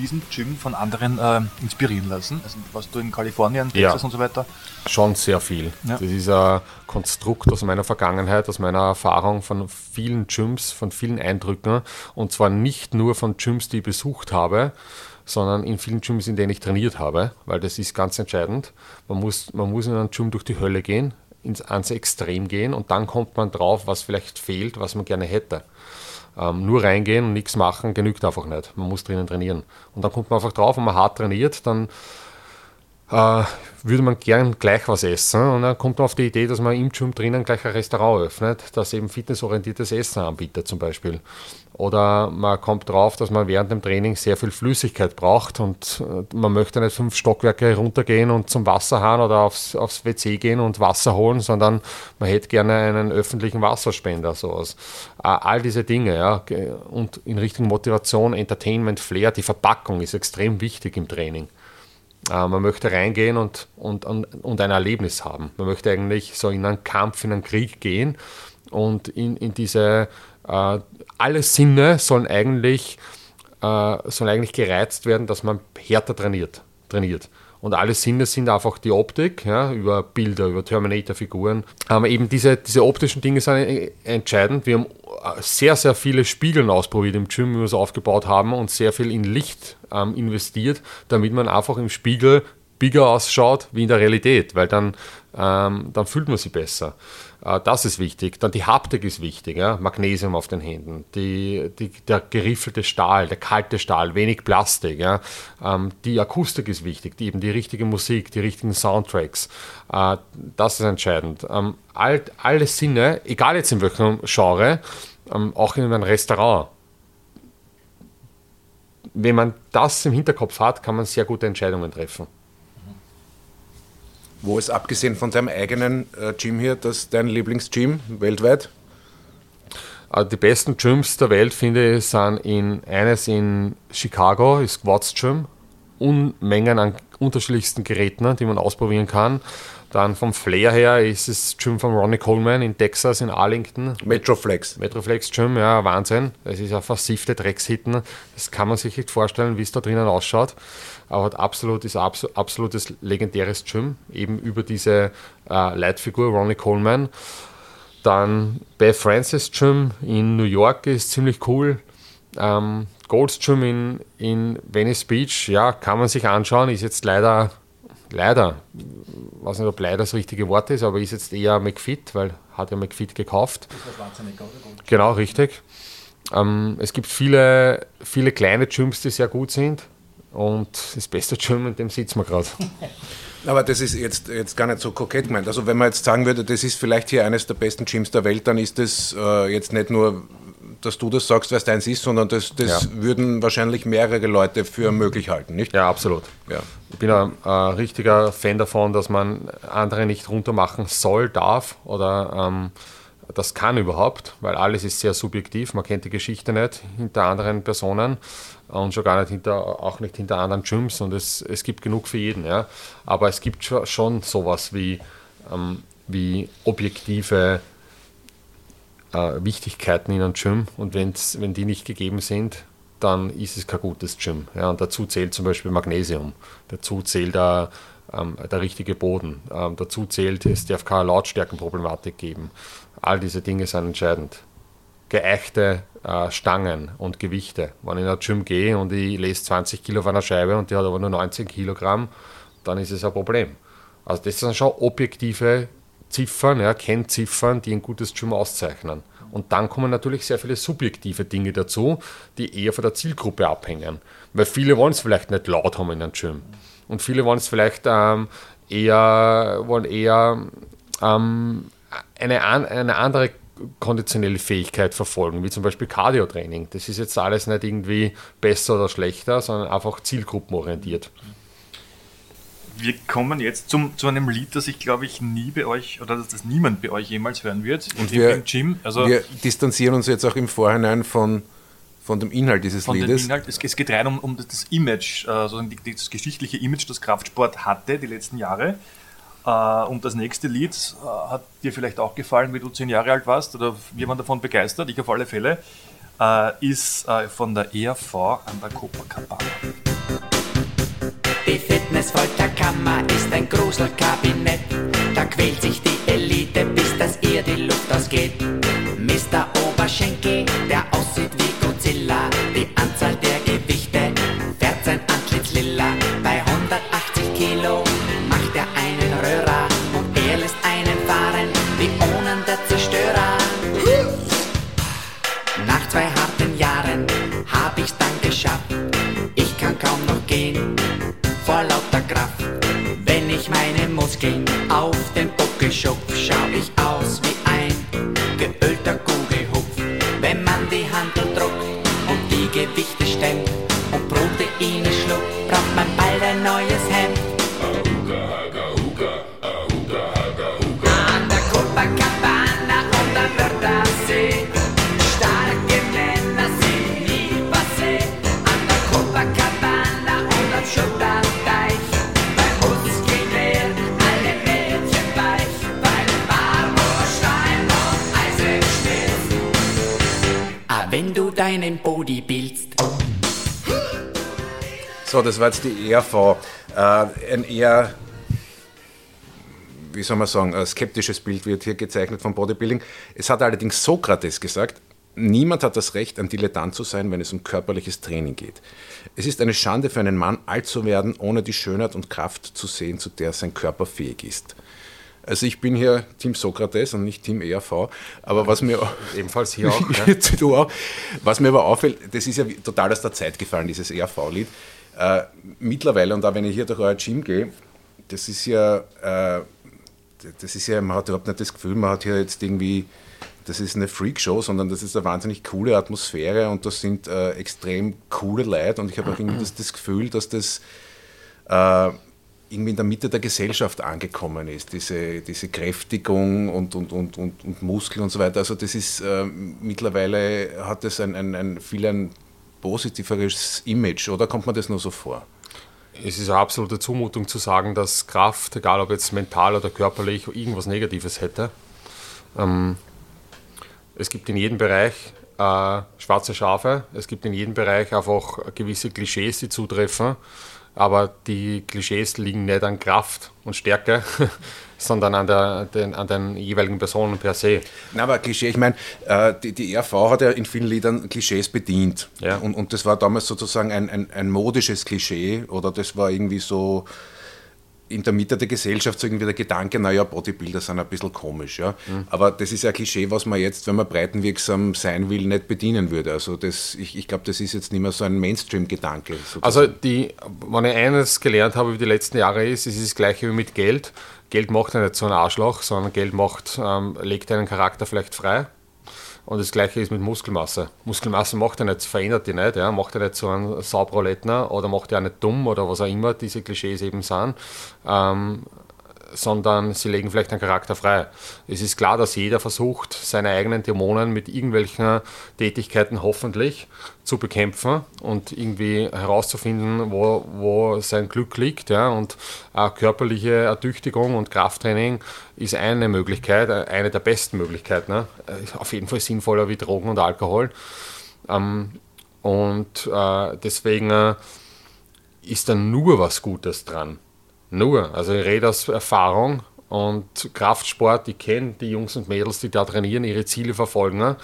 Diesem Gym von anderen ähm, inspirieren lassen? Also warst du in Kalifornien, Ja. Texas und so weiter? Schon sehr viel. Ja. Das ist ein Konstrukt aus meiner Vergangenheit, aus meiner Erfahrung von vielen Gyms, von vielen Eindrücken. Und zwar nicht nur von Gyms, die ich besucht habe, sondern in vielen Gyms, in denen ich trainiert habe, weil das ist ganz entscheidend. Man muss, man muss in einem Gym durch die Hölle gehen, ins, ans Extrem gehen und dann kommt man drauf, was vielleicht fehlt, was man gerne hätte. Ähm, nur reingehen und nichts machen genügt einfach nicht. Man muss drinnen trainieren. Und dann kommt man einfach drauf, wenn man hart trainiert, dann äh, würde man gern gleich was essen und dann kommt man auf die Idee, dass man im Gym drinnen gleich ein Restaurant öffnet, das eben fitnessorientiertes Essen anbietet zum Beispiel. Oder man kommt drauf, dass man während dem Training sehr viel Flüssigkeit braucht und äh, man möchte nicht fünf Stockwerke runtergehen und zum Wasserhahn oder aufs, aufs WC gehen und Wasser holen, sondern man hätte gerne einen öffentlichen Wasserspender, sowas. Äh, All diese Dinge, ja. Und in Richtung Motivation, Entertainment, Flair, die Verpackung ist extrem wichtig im Training. Äh, man möchte reingehen und, und, und, ein Erlebnis haben. Man möchte eigentlich so in einen Kampf, in einen Krieg gehen und in, in diese, äh, alle Sinne sollen eigentlich, äh, sollen eigentlich gereizt werden, dass man härter trainiert. trainiert. Und alle Sinne sind einfach die Optik, ja, über Bilder, über Terminator-Figuren. Aber eben diese, diese optischen Dinge sind entscheidend. Wir haben äh, sehr, sehr viele Spiegeln ausprobiert im Gym, wie wir es aufgebaut haben und sehr viel in Licht ähm, investiert, damit man einfach im Spiegel bigger ausschaut wie in der Realität, weil dann, ähm, dann fühlt man sich besser. Äh, das ist wichtig. Dann die Haptik ist wichtig, ja? Magnesium auf den Händen, die, die, der geriffelte Stahl, der kalte Stahl, wenig Plastik. Ja? Ähm, die Akustik ist wichtig, die, eben die richtige Musik, die richtigen Soundtracks. Äh, das ist entscheidend. Ähm, all, alle Sinne, egal jetzt in welchem Genre, ähm, auch in einem Restaurant, wenn man das im Hinterkopf hat, kann man sehr gute Entscheidungen treffen. Wo ist abgesehen von deinem eigenen äh, Gym hier, das dein Lieblingsgym weltweit? Äh, Die besten Gyms der Welt, finde ich, sind in, eines in Chicago, ist Watts Gym. Unmengen an unterschiedlichsten Geräten, die man ausprobieren kann. Dann vom Flair her ist es Gym von Ronnie Coleman in Texas, in Arlington. Metroflex. Metroflex Gym, ja, Wahnsinn. Das ist ja versiffte Dreckshitten. Das kann man sich nicht vorstellen, wie es da drinnen ausschaut. Aber hat absolut, ist abso, absolutes legendäres Gym, eben über diese äh, Leitfigur Ronnie Coleman. Dann Beth Francis Gym in New York ist ziemlich cool. Ähm, Gold's Gym in, in Venice Beach, ja, kann man sich anschauen, ist jetzt leider, leider, weiß nicht, ob leider das richtige Wort ist, aber ist jetzt eher McFit, weil hat ja McFit gekauft. Genau, richtig. Ähm, es gibt viele, viele kleine Gyms, die sehr gut sind. Und das beste Gym, in dem sitzen wir gerade. [LAUGHS] Aber das ist jetzt, jetzt gar nicht so kokett gemeint. Also wenn man jetzt sagen würde, das ist vielleicht hier eines der besten Gyms der Welt, dann ist das äh, jetzt nicht nur, dass du das sagst, es deins ist, sondern das, das Ja. würden wahrscheinlich mehrere Leute für möglich halten, nicht? Ja, absolut. Ja. Ich bin ein äh, richtiger Fan davon, dass man andere nicht runtermachen soll, darf oder ähm, das kann überhaupt, weil alles ist sehr subjektiv. Man kennt die Geschichte nicht hinter anderen Personen und schon gar nicht hinter, auch nicht hinter anderen Gyms und es, es gibt genug für jeden. Ja. Aber es gibt schon, schon sowas wie, ähm, wie objektive äh, Wichtigkeiten in einem Gym und wenn's, wenn die nicht gegeben sind, dann ist es kein gutes Gym. Ja, und dazu zählt zum Beispiel Magnesium, dazu zählt der, ähm, der richtige Boden, ähm, dazu zählt, es darf keine Lautstärkenproblematik geben. All diese Dinge sind entscheidend. Geeichte äh, Stangen und Gewichte. Wenn ich in ein Gym gehe und ich lese 20 Kilo auf einer Scheibe und die hat aber nur 19 Kilogramm, dann ist es ein Problem. Also das sind schon objektive Ziffern, ja, Kennziffern, die ein gutes Gym auszeichnen. Und dann kommen natürlich sehr viele subjektive Dinge dazu, die eher von der Zielgruppe abhängen. Weil viele wollen es vielleicht nicht laut haben in einem Gym. Und viele wollen es vielleicht ähm, eher, wollen eher ähm, eine, eine andere konditionelle Fähigkeit verfolgen, wie zum Beispiel Cardio-Training. Das ist jetzt alles nicht irgendwie besser oder schlechter, sondern einfach zielgruppenorientiert. Wir kommen jetzt zum, zu einem Lied, das ich glaube ich nie bei euch oder dass das niemand bei euch jemals hören wird. Und wir- im Gym. Also Wir distanzieren uns jetzt auch im Vorhinein von, von dem Inhalt dieses von dem Liedes. Inhalt. Es, es geht rein um, um das, Image, die, das geschichtliche Image, das Kraftsport hatte die letzten Jahre. Äh, und das nächste Lied äh, hat dir vielleicht auch gefallen, wie du zehn Jahre alt warst, oder wir waren davon begeistert, ich auf alle Fälle, ist von der ERV an der Copacabana. Die Fitnessfolterkammer ist ein Gruselkabinett. Da quält sich die Elite, bis dass ihr die Luft ausgeht. Mr. Oberschenkel, der aussieht wie Godzilla. Die Auf dem Buckelschopf schau ich deinen Body bildst. So, das war jetzt die ERV. Äh, ein eher, wie soll man sagen, skeptisches Bild wird hier gezeichnet vom Bodybuilding. Es hat allerdings Sokrates gesagt, niemand hat das Recht, ein Dilettant zu sein, wenn es um körperliches Training geht. Es ist eine Schande für einen Mann, alt zu werden, ohne die Schönheit und Kraft zu sehen, zu der sein Körper fähig ist. Also ich bin hier Team Sokrates und nicht Team ERV, aber was mir [LAUGHS] Ebenfalls hier auch. Ja. [LAUGHS] du auch. Was mir aber auffällt, das ist ja total aus der Zeit gefallen, dieses ERV-Lied. Äh, mittlerweile, und auch wenn ich hier durch euer Gym gehe, das ist ja, äh, das ist ja, man hat überhaupt nicht das Gefühl, man hat hier jetzt irgendwie, das ist eine Freakshow, sondern das ist eine wahnsinnig coole Atmosphäre und das sind äh, extrem coole Leute und ich habe auch irgendwie [CLEARS THROAT] das, das Gefühl, dass das äh, irgendwie in der Mitte der Gesellschaft angekommen ist, diese, diese Kräftigung und, und, und, und, und Muskeln und so weiter. Also das ist äh, mittlerweile hat es ein, ein, ein viel ein positiveres Image, oder kommt man das nur so vor? Es ist eine absolute Zumutung zu sagen, dass Kraft, egal ob jetzt mental oder körperlich, irgendwas Negatives hätte. Ähm, es gibt in jedem Bereich äh, schwarze Schafe, es gibt in jedem Bereich einfach gewisse Klischees, die zutreffen, aber die Klischees liegen nicht an Kraft und Stärke, [LAUGHS] sondern an, der, den, an den jeweiligen Personen per se. Na, aber Klischee, ich meine, äh, die, die RV hat ja in vielen Liedern Klischees bedient. Ja. Und, und das war damals sozusagen ein, ein, ein modisches Klischee oder das war irgendwie so in der Mitte der Gesellschaft so irgendwie der Gedanke, naja, Bodybuilder sind ein bisschen komisch. Ja? Aber das ist ja ein Klischee, was man jetzt, wenn man breitenwirksam sein will, nicht bedienen würde. Also das, ich, ich glaube, das ist jetzt nicht mehr so ein Mainstream-Gedanke. Also, die, wenn ich eines gelernt habe über die letzten Jahre, ist, es ist das Gleiche wie mit Geld. Geld macht nicht so ein Arschloch, sondern Geld macht, ähm, legt deinen Charakter vielleicht frei. Und das Gleiche ist mit Muskelmasse. Muskelmasse macht ja nicht, verändert die nicht, ja, macht ja nicht so einen Sauprolettner oder macht ja auch nicht dumm oder was auch immer diese Klischees eben sind. Ähm, sondern sie legen vielleicht einen Charakter frei. Es ist klar, dass jeder versucht, seine eigenen Dämonen mit irgendwelchen Tätigkeiten hoffentlich zu bekämpfen und irgendwie herauszufinden, wo, wo sein Glück liegt. Ja? Und äh, körperliche Ertüchtigung und Krafttraining ist eine Möglichkeit, eine der besten Möglichkeiten. Ne? Äh, Auf jeden Fall sinnvoller wie Drogen und Alkohol. Ähm, und äh, deswegen äh, ist da nur was Gutes dran. Nur. Also ich rede aus Erfahrung und Kraftsport, ich kenne die Jungs und Mädels, die da trainieren, ihre Ziele verfolgen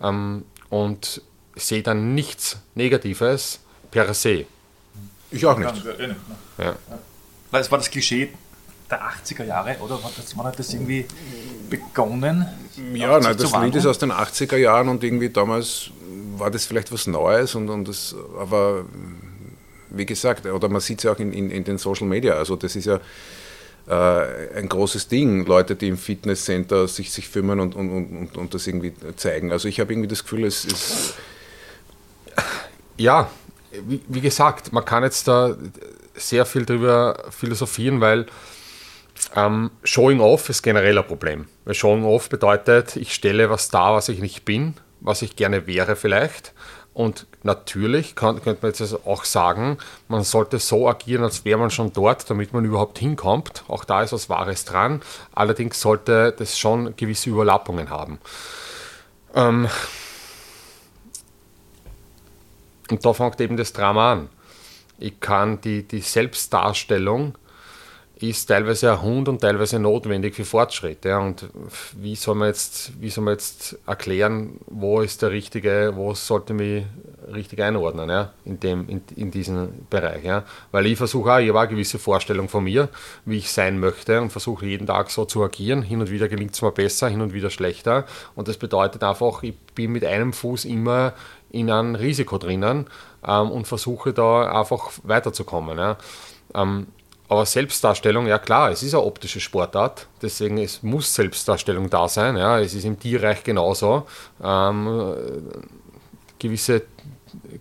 ähm, und sehe dann nichts Negatives per se. ich auch nicht. Ja. Weil es war das Klischee der 80er Jahre, oder? War das, wann hat das irgendwie begonnen? Ja, nein, das Lied ist aus den 80er Jahren und irgendwie damals war das vielleicht was Neues und, und das, aber wie gesagt, oder man sieht es ja auch in, in, in den Social Media, also das ist ja äh, ein großes Ding, Leute, die im Fitnesscenter sich, sich filmen und, und, und, und, das irgendwie zeigen. Also ich habe irgendwie das Gefühl, es ist, Ja, wie, wie gesagt, man kann jetzt da sehr viel drüber philosophieren, weil ähm, Showing Off ist generell ein Problem. Weil Showing Off bedeutet, ich stelle was dar, was ich nicht bin, was ich gerne wäre vielleicht. Und natürlich kann, könnte man jetzt also auch sagen, man sollte so agieren, als wäre man schon dort, damit man überhaupt hinkommt. Auch da ist was Wahres dran. Allerdings sollte das schon gewisse Überlappungen haben. Ähm, und da fängt eben das Drama an. Ich kann die, die Selbstdarstellung ist teilweise ein Hund und teilweise notwendig für Fortschritt. Ja. Und wie soll, man jetzt, wie soll man jetzt erklären, wo ist der richtige, wo sollte mich richtig einordnen ja, in, dem, in, in diesem Bereich. Ja. Weil ich versuche auch, ich habe eine gewisse Vorstellung von mir, wie ich sein möchte und versuche jeden Tag so zu agieren. Hin und wieder gelingt es mir besser, hin und wieder schlechter. Und das bedeutet einfach, ich bin mit einem Fuß immer in einem Risiko drinnen ähm, und versuche da einfach weiterzukommen. Ja. Ähm, aber Selbstdarstellung, ja klar, es ist eine optische Sportart, deswegen es muss Selbstdarstellung da sein. Ja, es ist im Tierreich genauso. Ähm, gewisse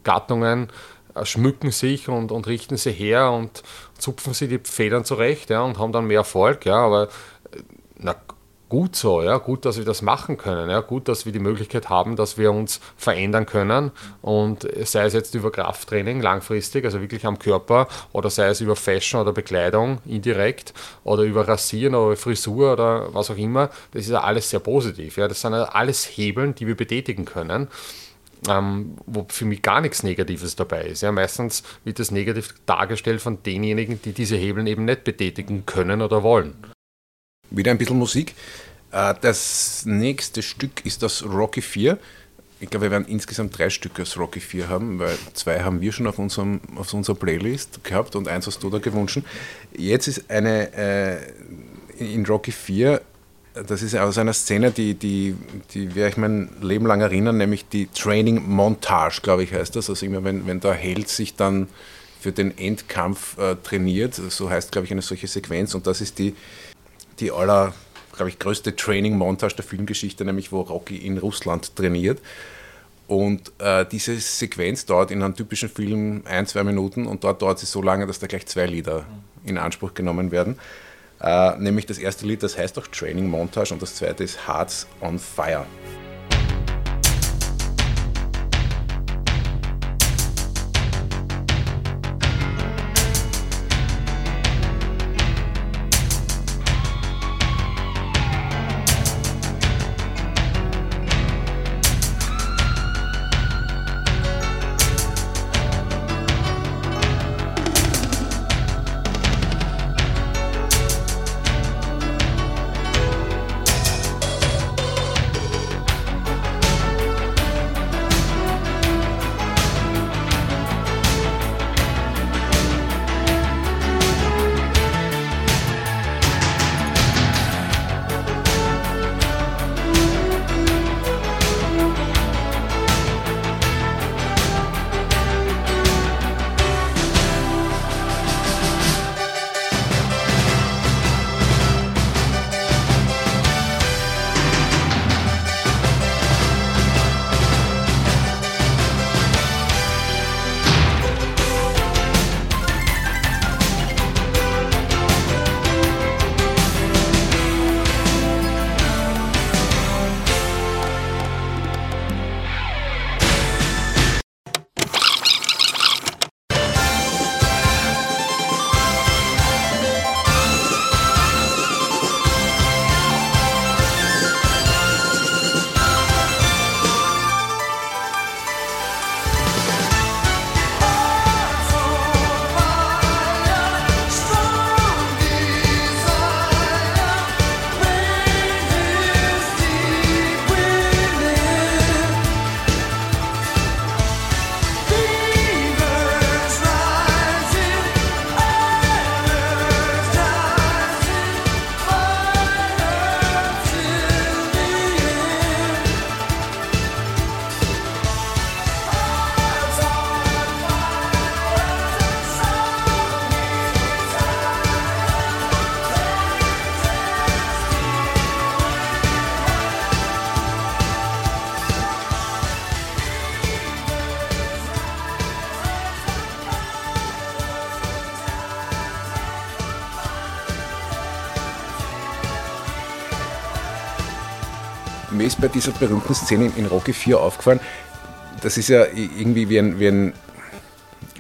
Gattungen äh, schmücken sich und, und richten sie her und zupfen sie die Federn zurecht ja, und haben dann mehr Erfolg. Ja, aber äh, na, gut so, ja, gut, dass wir das machen können, ja, gut, dass wir die Möglichkeit haben, dass wir uns verändern können und sei es jetzt über Krafttraining langfristig, also wirklich am Körper oder sei es über Fashion oder Bekleidung indirekt oder über Rasieren oder Frisur oder was auch immer, das ist ja alles sehr positiv, ja, das sind alles Hebeln, die wir betätigen können. Ähm, wo für mich gar nichts Negatives dabei ist. Ja, meistens wird das negativ dargestellt von denjenigen, die diese Hebeln eben nicht betätigen können oder wollen. Wieder ein bisschen Musik. Äh, Das nächste Stück ist das Rocky 4. Ich glaube, wir werden insgesamt drei Stücke aus Rocky 4 haben, weil zwei haben wir schon auf, unserem, auf unserer Playlist gehabt und eins hast du da gewünscht. Jetzt ist eine äh, in Rocky 4, das ist aus einer Szene, die, die, die werde ich mein Leben lang erinnern, nämlich die Training Montage, glaube ich, heißt das. Also immer, wenn, wenn der Held sich dann für den Endkampf äh, trainiert, so heißt, glaube ich, eine solche Sequenz und das ist die, die aller, glaube ich, größte Training-Montage der Filmgeschichte, nämlich wo Rocky in Russland trainiert. Und äh, diese Sequenz dauert in einem typischen Film ein, zwei Minuten und dort dauert sie so lange, dass da gleich zwei Lieder in Anspruch genommen werden. Äh, nämlich das erste Lied, das heißt auch Training Montage und das zweite ist Hearts on Fire. Dieser berühmten Szene in Rocky 4 aufgefallen, das ist ja irgendwie wie ein, wie ein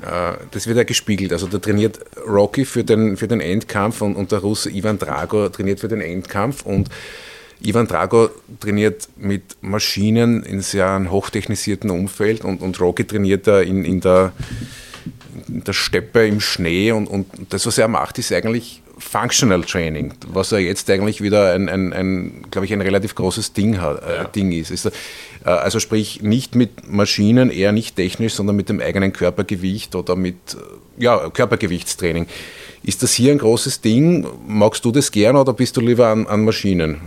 äh, das wird ja gespiegelt. Also da trainiert Rocky für den, für den Endkampf und, und der Russe Ivan Drago trainiert für den Endkampf. Und Ivan Drago trainiert mit Maschinen in sehr hochtechnisierten Umfeld und, und Rocky trainiert da in, in, der, in der Steppe im Schnee. Und, und das, was er macht, ist eigentlich Functional Training, was er jetzt eigentlich wieder ein, ein, ein glaube ich, ein relativ großes Ding, hat, äh, Ding ist. ist äh, also sprich nicht mit Maschinen, eher nicht technisch, sondern mit dem eigenen Körpergewicht oder mit äh, ja, Körpergewichtstraining. Ist das hier ein großes Ding? Magst du das gern oder bist du lieber an, an Maschinen?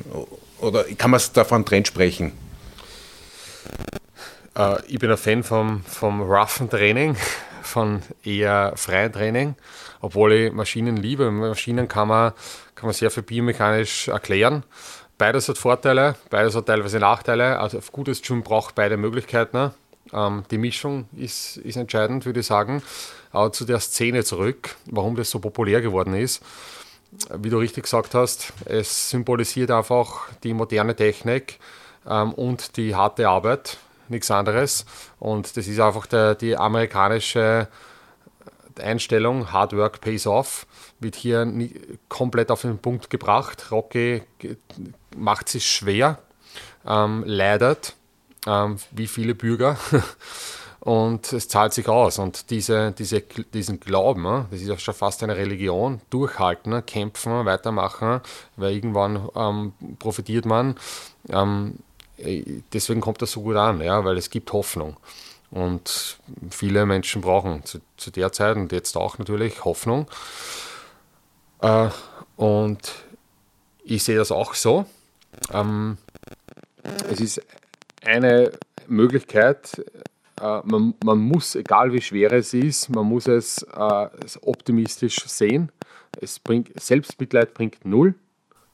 Oder kann man davon Trend sprechen? Äh, ich bin ein Fan vom, vom roughen Training, von eher freiem Training, obwohl ich Maschinen liebe. Maschinen kann man, kann man sehr viel biomechanisch erklären. Beides hat Vorteile, beides hat teilweise Nachteile. Also auf gutes Gym braucht beide Möglichkeiten. Ähm, die Mischung ist, ist entscheidend, würde ich sagen. Aber zu der Szene zurück, warum das so populär geworden ist. Wie du richtig gesagt hast, es symbolisiert einfach die moderne Technik ähm, und die harte Arbeit, nichts anderes. Und das ist einfach der, die amerikanische Einstellung, Hard Work pays off, wird hier nie, komplett auf den Punkt gebracht. Rocky macht es schwer, ähm, leidet, ähm, wie viele Bürger. [LAUGHS] Und es zahlt sich aus. Und diese, diese, diesen Glauben, das ist ja schon fast eine Religion, durchhalten, kämpfen, weitermachen, weil irgendwann ähm, profitiert man. Ähm, deswegen kommt das so gut an, ja, weil es gibt Hoffnung. Und viele Menschen brauchen zu, zu der Zeit und jetzt auch natürlich Hoffnung. Äh, und ich sehe das auch so. Ähm, es ist eine Möglichkeit, äh, man, man muss, egal wie schwer es ist, man muss es äh, optimistisch sehen. Es bringt, Selbstmitleid bringt null,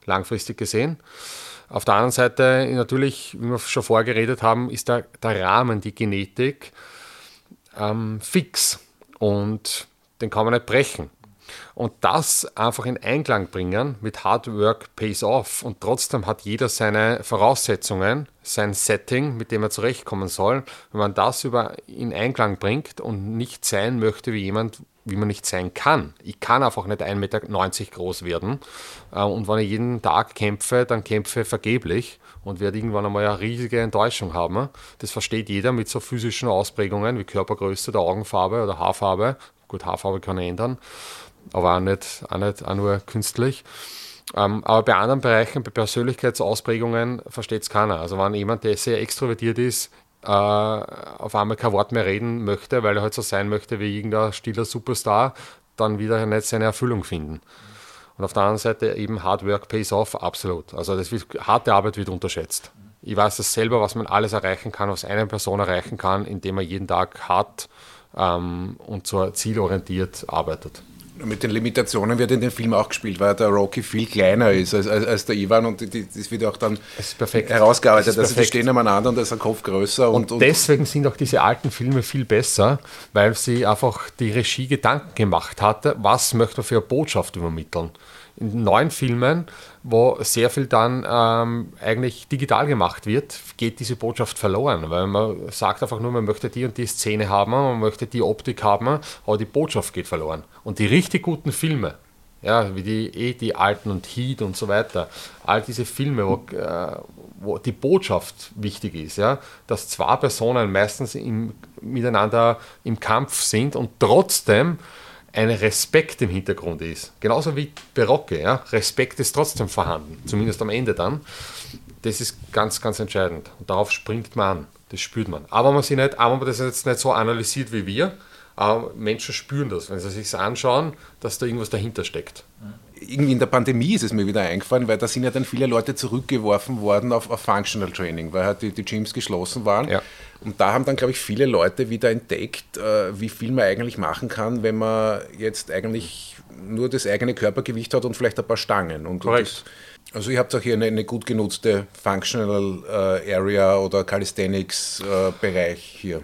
langfristig gesehen. Auf der anderen Seite, natürlich, wie wir schon vorher geredet haben, ist der, der Rahmen, die Genetik ähm, fix und den kann man nicht brechen. Und das einfach in Einklang bringen mit Hard Work pays off und trotzdem hat jeder seine Voraussetzungen, sein Setting, mit dem er zurechtkommen soll. Wenn man das über in Einklang bringt und nicht sein möchte wie jemand, wie man nicht sein kann. Ich kann einfach nicht 1,90 Meter groß werden. Äh, Und wenn ich jeden Tag kämpfe, dann kämpfe ich vergeblich und werde irgendwann einmal eine riesige Enttäuschung haben. Das versteht jeder mit so physischen Ausprägungen wie Körpergröße, der Augenfarbe oder Haarfarbe. Gut, Haarfarbe kann er ändern, aber auch nicht, auch nicht auch nur künstlich. Ähm, aber bei anderen Bereichen, bei Persönlichkeitsausprägungen, versteht es keiner. Also wenn jemand, der sehr extrovertiert ist, äh, auf einmal kein Wort mehr reden möchte, weil er halt so sein möchte wie irgendein stiller Superstar, dann wieder nicht seine Erfüllung finden. Und auf der anderen Seite eben Hard Work pays off, absolut. Also das wird, harte Arbeit wird unterschätzt. Ich weiß das selber, was man alles erreichen kann, was eine Person erreichen kann, indem man jeden Tag hart ähm, und so zielorientiert arbeitet. Mit den Limitationen wird in dem Film auch gespielt, weil der Rocky viel kleiner ist als, als, als der Ivan und die, die, das wird auch dann Das ist perfekt. herausgearbeitet. Das ist also die stehen nebeneinander und da ist der Kopf größer. Und, Und, deswegen sind auch diese alten Filme viel besser, weil sie einfach die Regie Gedanken gemacht hatte, was möchte man für eine Botschaft übermitteln. In neuen Filmen, wo sehr viel dann ähm, eigentlich digital gemacht wird, geht diese Botschaft verloren, weil man sagt einfach nur, man möchte die und die Szene haben, man möchte die Optik haben, aber die Botschaft geht verloren. Und die richtig guten Filme, ja, wie die, eh die alten und Heat und so weiter. All diese Filme, wo, äh, wo die Botschaft wichtig ist, ja, dass zwei Personen meistens im, miteinander im Kampf sind und trotzdem ein Respekt im Hintergrund ist. Genauso wie bei Rocky, ja. Respekt ist trotzdem vorhanden, zumindest am Ende dann. Das ist ganz, ganz entscheidend. Und darauf springt man an. Das spürt man. Aber man, sich nicht, aber man das jetzt nicht so analysiert wie wir, aber Menschen spüren das, wenn sie sich anschauen, dass da irgendwas dahinter steckt. irgendwie in der Pandemie ist es mir wieder eingefallen, weil da sind ja dann viele Leute zurückgeworfen worden auf, auf Functional Training, weil halt die, die Gyms geschlossen waren. Ja. Und da haben dann, glaube ich, viele Leute wieder entdeckt, äh, wie viel man eigentlich machen kann, wenn man jetzt eigentlich nur das eigene Körpergewicht hat und vielleicht ein paar Stangen. Und, Korrekt. das, also ihr habt auch hier eine, eine gut genutzte Functional äh, Area oder Calisthenics äh, Bereich hier.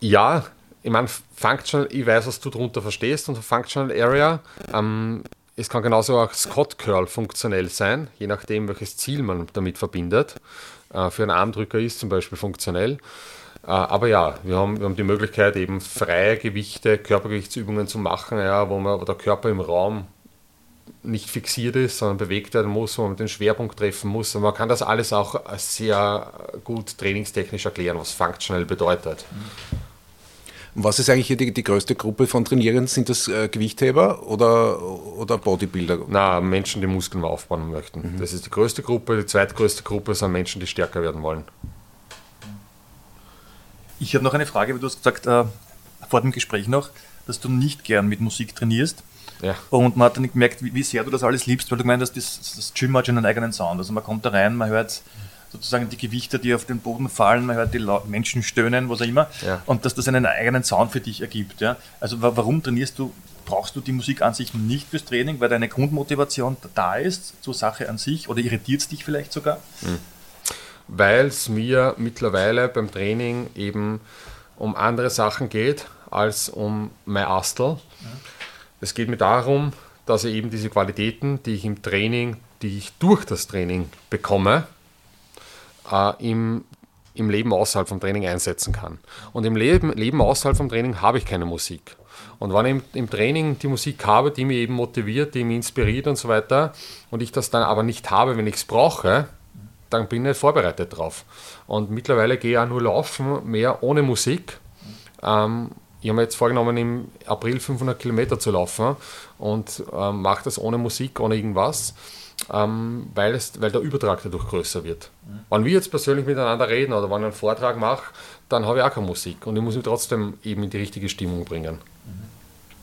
Ja, ich meine, Functional, ich weiß, was du darunter verstehst unter Functional Area. Ähm, es kann genauso auch Scott Curl funktionell sein, je nachdem, welches Ziel man damit verbindet. Äh, für einen Armdrücker ist zum Beispiel funktionell. Äh, aber ja, wir haben, wir haben die Möglichkeit, eben freie Gewichte, Körpergewichtsübungen zu machen, ja, wo, man, wo der Körper im Raum nicht fixiert ist, sondern bewegt werden muss, wo man den Schwerpunkt treffen muss. Und man kann das alles auch sehr gut trainingstechnisch erklären, was functional bedeutet. Und was ist eigentlich hier die, die größte Gruppe von Trainierenden? Sind das äh, Gewichtheber oder, oder Bodybuilder? Na, Menschen, die Muskeln aufbauen möchten. Das ist die größte Gruppe. Die zweitgrößte Gruppe sind Menschen, die stärker werden wollen. Ich habe noch eine Frage, weil du hast gesagt, äh, vor dem Gespräch noch, dass du nicht gern mit Musik trainierst. Ja. Und man hat dann gemerkt, wie, wie sehr du das alles liebst, weil du gemeint hast, das, das Gym hat schon einen eigenen Sound. Also man kommt da rein, man hört sozusagen die Gewichte, die auf den Boden fallen, man hört die Menschen stöhnen, was auch immer, Ja. und dass das einen eigenen Sound für dich ergibt. Ja? Also wa- warum trainierst du, brauchst du die Musik an sich nicht fürs Training, weil deine Grundmotivation da ist zur Sache an sich oder irritiert es dich vielleicht sogar? weil es mir mittlerweile beim Training eben um andere Sachen geht als um mein Astel. Es geht mir darum, dass ich eben diese Qualitäten, die ich im Training, die ich durch das Training bekomme, äh, im, im Leben außerhalb vom Training einsetzen kann. Und im Leben, Leben außerhalb vom Training habe ich keine Musik. Und wenn ich im, Training die Musik habe, die mich eben motiviert, die mich inspiriert und so weiter, und ich das dann aber nicht habe, wenn ich es brauche, dann bin ich nicht vorbereitet drauf. Und mittlerweile gehe ich auch nur laufen, mehr ohne Musik. Ähm, ich habe mir jetzt vorgenommen, im April 500 Kilometer zu laufen und ähm, mache das ohne Musik, ohne irgendwas, ähm, weil, es, weil der Übertrag dadurch größer wird. Wenn wir jetzt persönlich miteinander reden oder wenn ich einen Vortrag mache, dann habe ich auch keine Musik und ich muss mich trotzdem eben in die richtige Stimmung bringen.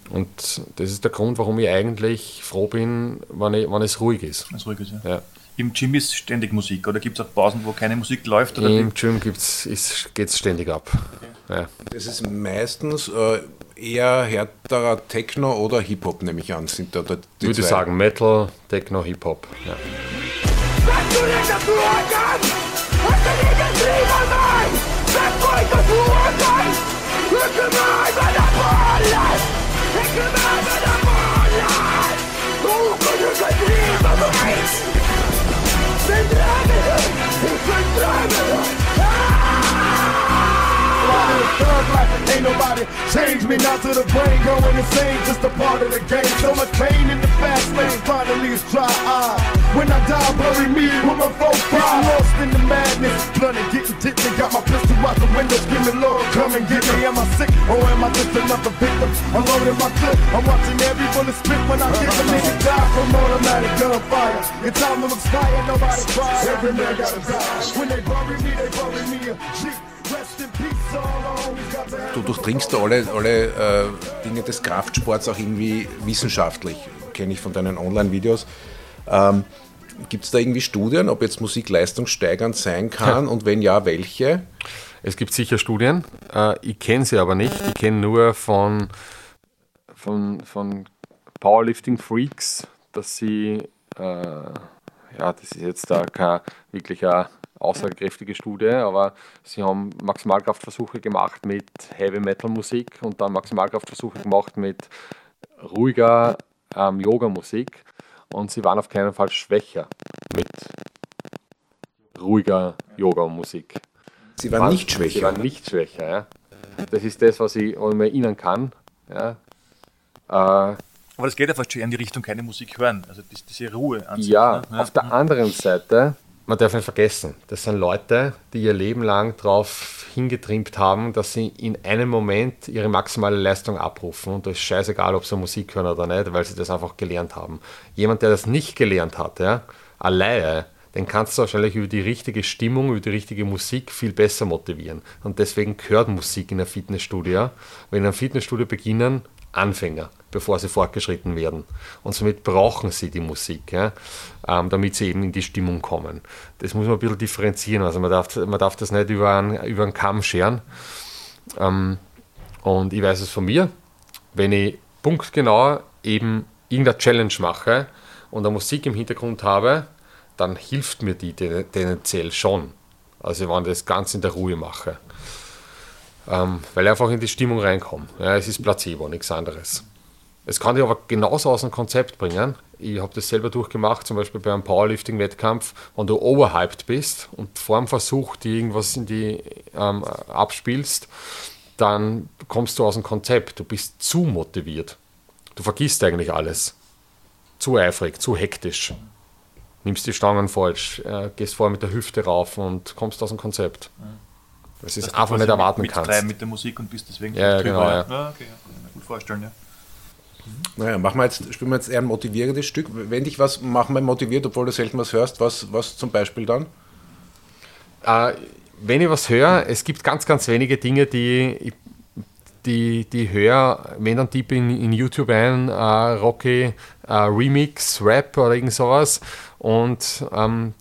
Und das ist der Grund, warum ich eigentlich froh bin, wenn, ich, wenn es ruhig ist. Ganz ruhig ist, ja. Ja. Im Gym ist ständig Musik oder gibt es auch Pausen, wo keine Musik läuft? Oder Im Gym geht es ständig ab. Ja. Das ist meistens äh, eher härterer Techno oder Hip-Hop, nehme ich an, sind da, da die Würde ich zwei. sagen, Metal, Techno, Hip-Hop. Ja. Thug life, ain't nobody change me not to the brain going insane, just a part of the game. So much pain in the fast lane, finally it's dry eye. When I die, bury me with my four five. Lost in the madness, and getting tipsy. Got my pistol out the window, screaming, Lord, come and get me. Am I sick or am I just another victim? I'm loading my clip, I'm watching every bullet spit when I get a nigga die from automatic gunfire. Your time will expire, nobody cries. Every man gotta die. When they bury me, they bury me a G. Rest in Du durchdringst alle, alle äh, Dinge des Kraftsports auch irgendwie wissenschaftlich, kenne ich von deinen Online-Videos. Ähm, Gibt es da irgendwie Studien, ob jetzt Musik leistungssteigernd sein kann und wenn ja, welche? Es gibt sicher Studien, äh, ich kenne sie aber nicht. Ich kenne nur von, von, von Powerlifting-Freaks, dass sie, äh, ja, das ist jetzt da keine wirklich eine aussagekräftige Studie, aber sie haben Maximalkraftversuche gemacht mit Heavy Metal Musik und dann Maximalkraftversuche gemacht mit ruhiger ähm, Yoga-Musik und sie waren auf keinen Fall schwächer mit ruhiger Yoga-Musik. Sie waren nicht Sie schwächer. waren nicht schwächer, ja. Das ist das, was ich mir erinnern kann. Ja. Äh, Aber das geht ja fast schon in die Richtung, keine Musik hören. Also diese Ruhe an sich. ja, ne? auf der anderen Seite, man darf nicht vergessen, das sind Leute, die ihr Leben lang darauf hingetrimmt haben, dass sie in einem Moment ihre maximale Leistung abrufen. Und das ist scheißegal, ob sie Musik hören oder nicht, weil sie das einfach gelernt haben. Jemand, der das nicht gelernt hat, ja, alleine, den kannst du wahrscheinlich über die richtige Stimmung, über die richtige Musik viel besser motivieren. Und deswegen gehört Musik in ein Fitnessstudio. Wenn ein Fitnessstudio beginnen, Anfänger, bevor sie fortgeschritten werden. Und somit brauchen sie die Musik, ja, ähm, damit sie eben in die Stimmung kommen. Das muss man ein bisschen differenzieren. Also man darf, man darf das nicht über einen, über einen Kamm scheren. Ähm, und ich weiß es von mir, wenn ich punktgenau eben irgendeine Challenge mache und eine Musik im Hintergrund habe, dann hilft mir die ten- tendenziell schon. Also wenn ich das ganz in der Ruhe mache. Ähm, weil ich einfach in die Stimmung reinkomme. Ja, es ist Placebo, nichts anderes. Es kann dich aber genauso aus dem Konzept bringen. Ich habe das selber durchgemacht, zum Beispiel bei einem Powerlifting-Wettkampf, wenn du overhyped bist und vor dem Versuch dir irgendwas in die ähm, abspielst, dann kommst du aus dem Konzept. Du bist zu motiviert. Du vergisst eigentlich alles. Zu eifrig, zu hektisch. Nimmst die Stangen falsch, äh, gehst vorher mit der Hüfte rauf und kommst aus dem Konzept. Das ist einfach nicht erwarten mittreiben kannst. mit der Musik und bist deswegen Ja, ja, drüber, genau, ja. ja, okay, ja, kann ich mir gut vorstellen, ja. Naja, machen wir jetzt, spielen wir jetzt eher ein motivierendes Stück. Wenn dich was machen wir motiviert, obwohl du selten was hörst, was, was zum Beispiel dann? Äh, wenn ich was höre, es gibt ganz, ganz wenige Dinge, die ich die, die höre, wenn dann tippe in, in YouTube ein, äh, Rocky äh, Remix, Rap oder irgend sowas und ähm,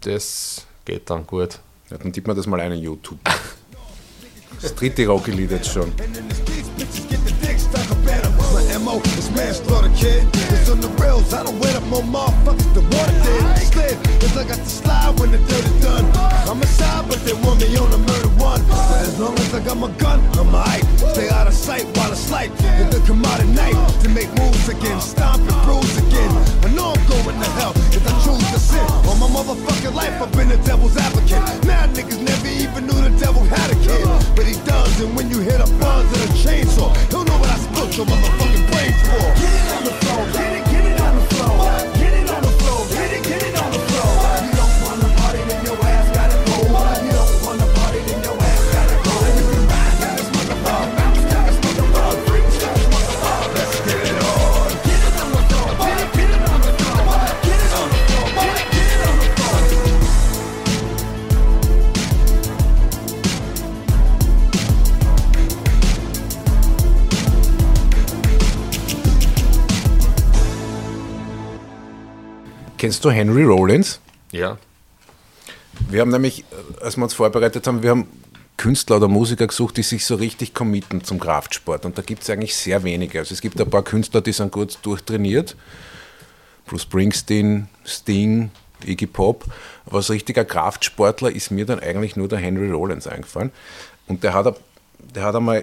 das geht dann gut. Ja, dann tippt man das mal ein in YouTube. [LAUGHS] Das dritte Rocky-Lied jetzt schon. Is manslaughter, kid. It's on the rails. I don't wait up more motherfuckers than water did. Slid, cause I got to slide when the dirt is done. I'm a side, but they want me on a murder one. But as long as I got my gun, Kennst du Henry Rollins? Ja. Wir haben nämlich, äh, als wir uns vorbereitet haben, wir haben Künstler oder Musiker gesucht, die sich so richtig committen zum Kraftsport. Und da gibt es eigentlich sehr wenige. Also es gibt ein paar Künstler, die sind gut durchtrainiert. Bruce Springsteen, Sting, Iggy Pop. Aber als richtiger Kraftsportler ist mir dann eigentlich nur der Henry Rollins eingefallen. Und der hat, der hat einmal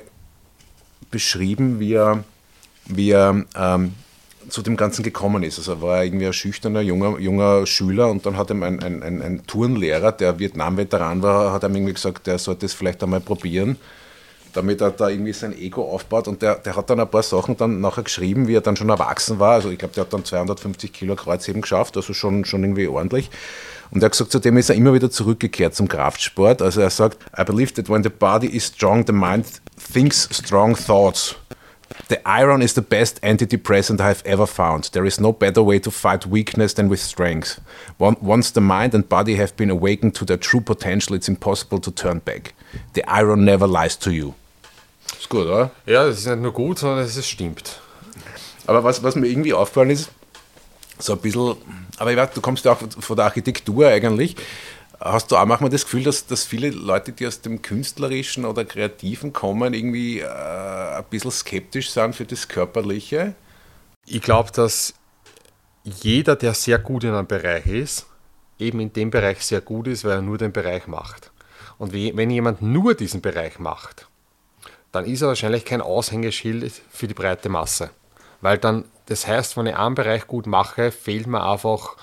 beschrieben, wie er, wie er ähm, zu dem Ganzen gekommen ist. Also er war irgendwie ein schüchterner junger, junger Schüler und dann hat ihm ein, ein, ein, ein Turnlehrer, der Vietnam-Veteran war, hat ihm irgendwie gesagt, der sollte es vielleicht einmal probieren, damit er da irgendwie sein Ego aufbaut. Und der, der hat dann ein paar Sachen dann nachher geschrieben, wie er dann schon erwachsen war. Also ich glaube, der hat dann 250 Kilo Kreuzheben geschafft, also schon, schon irgendwie ordentlich. Und er hat gesagt, zudem ist er immer wieder zurückgekehrt zum Kraftsport. Also er sagt, I believe that when the body is strong, the mind thinks strong thoughts. The iron is the best antidepressant I've ever found. There is no better way to fight weakness than with strength. Once the mind and body have been awakened to their true potential, it's impossible to turn back. The iron never lies to you. Ist gut, oder? Ja, das ist nicht nur gut, sondern es stimmt. Aber was, was mir irgendwie aufgefallen ist, so ein bisschen, aber ich weiß, du kommst ja auch von der Architektur eigentlich. Hast du auch manchmal das Gefühl, dass, dass viele Leute, die aus dem Künstlerischen oder Kreativen kommen, irgendwie äh, ein bisschen skeptisch sind für das Körperliche? Ich glaube, dass jeder, der sehr gut in einem Bereich ist, eben in dem Bereich sehr gut ist, weil er nur den Bereich macht. Und wenn jemand nur diesen Bereich macht, dann ist er wahrscheinlich kein Aushängeschild für die breite Masse. Weil dann, das heißt, wenn ich einen Bereich gut mache, fehlt mir einfach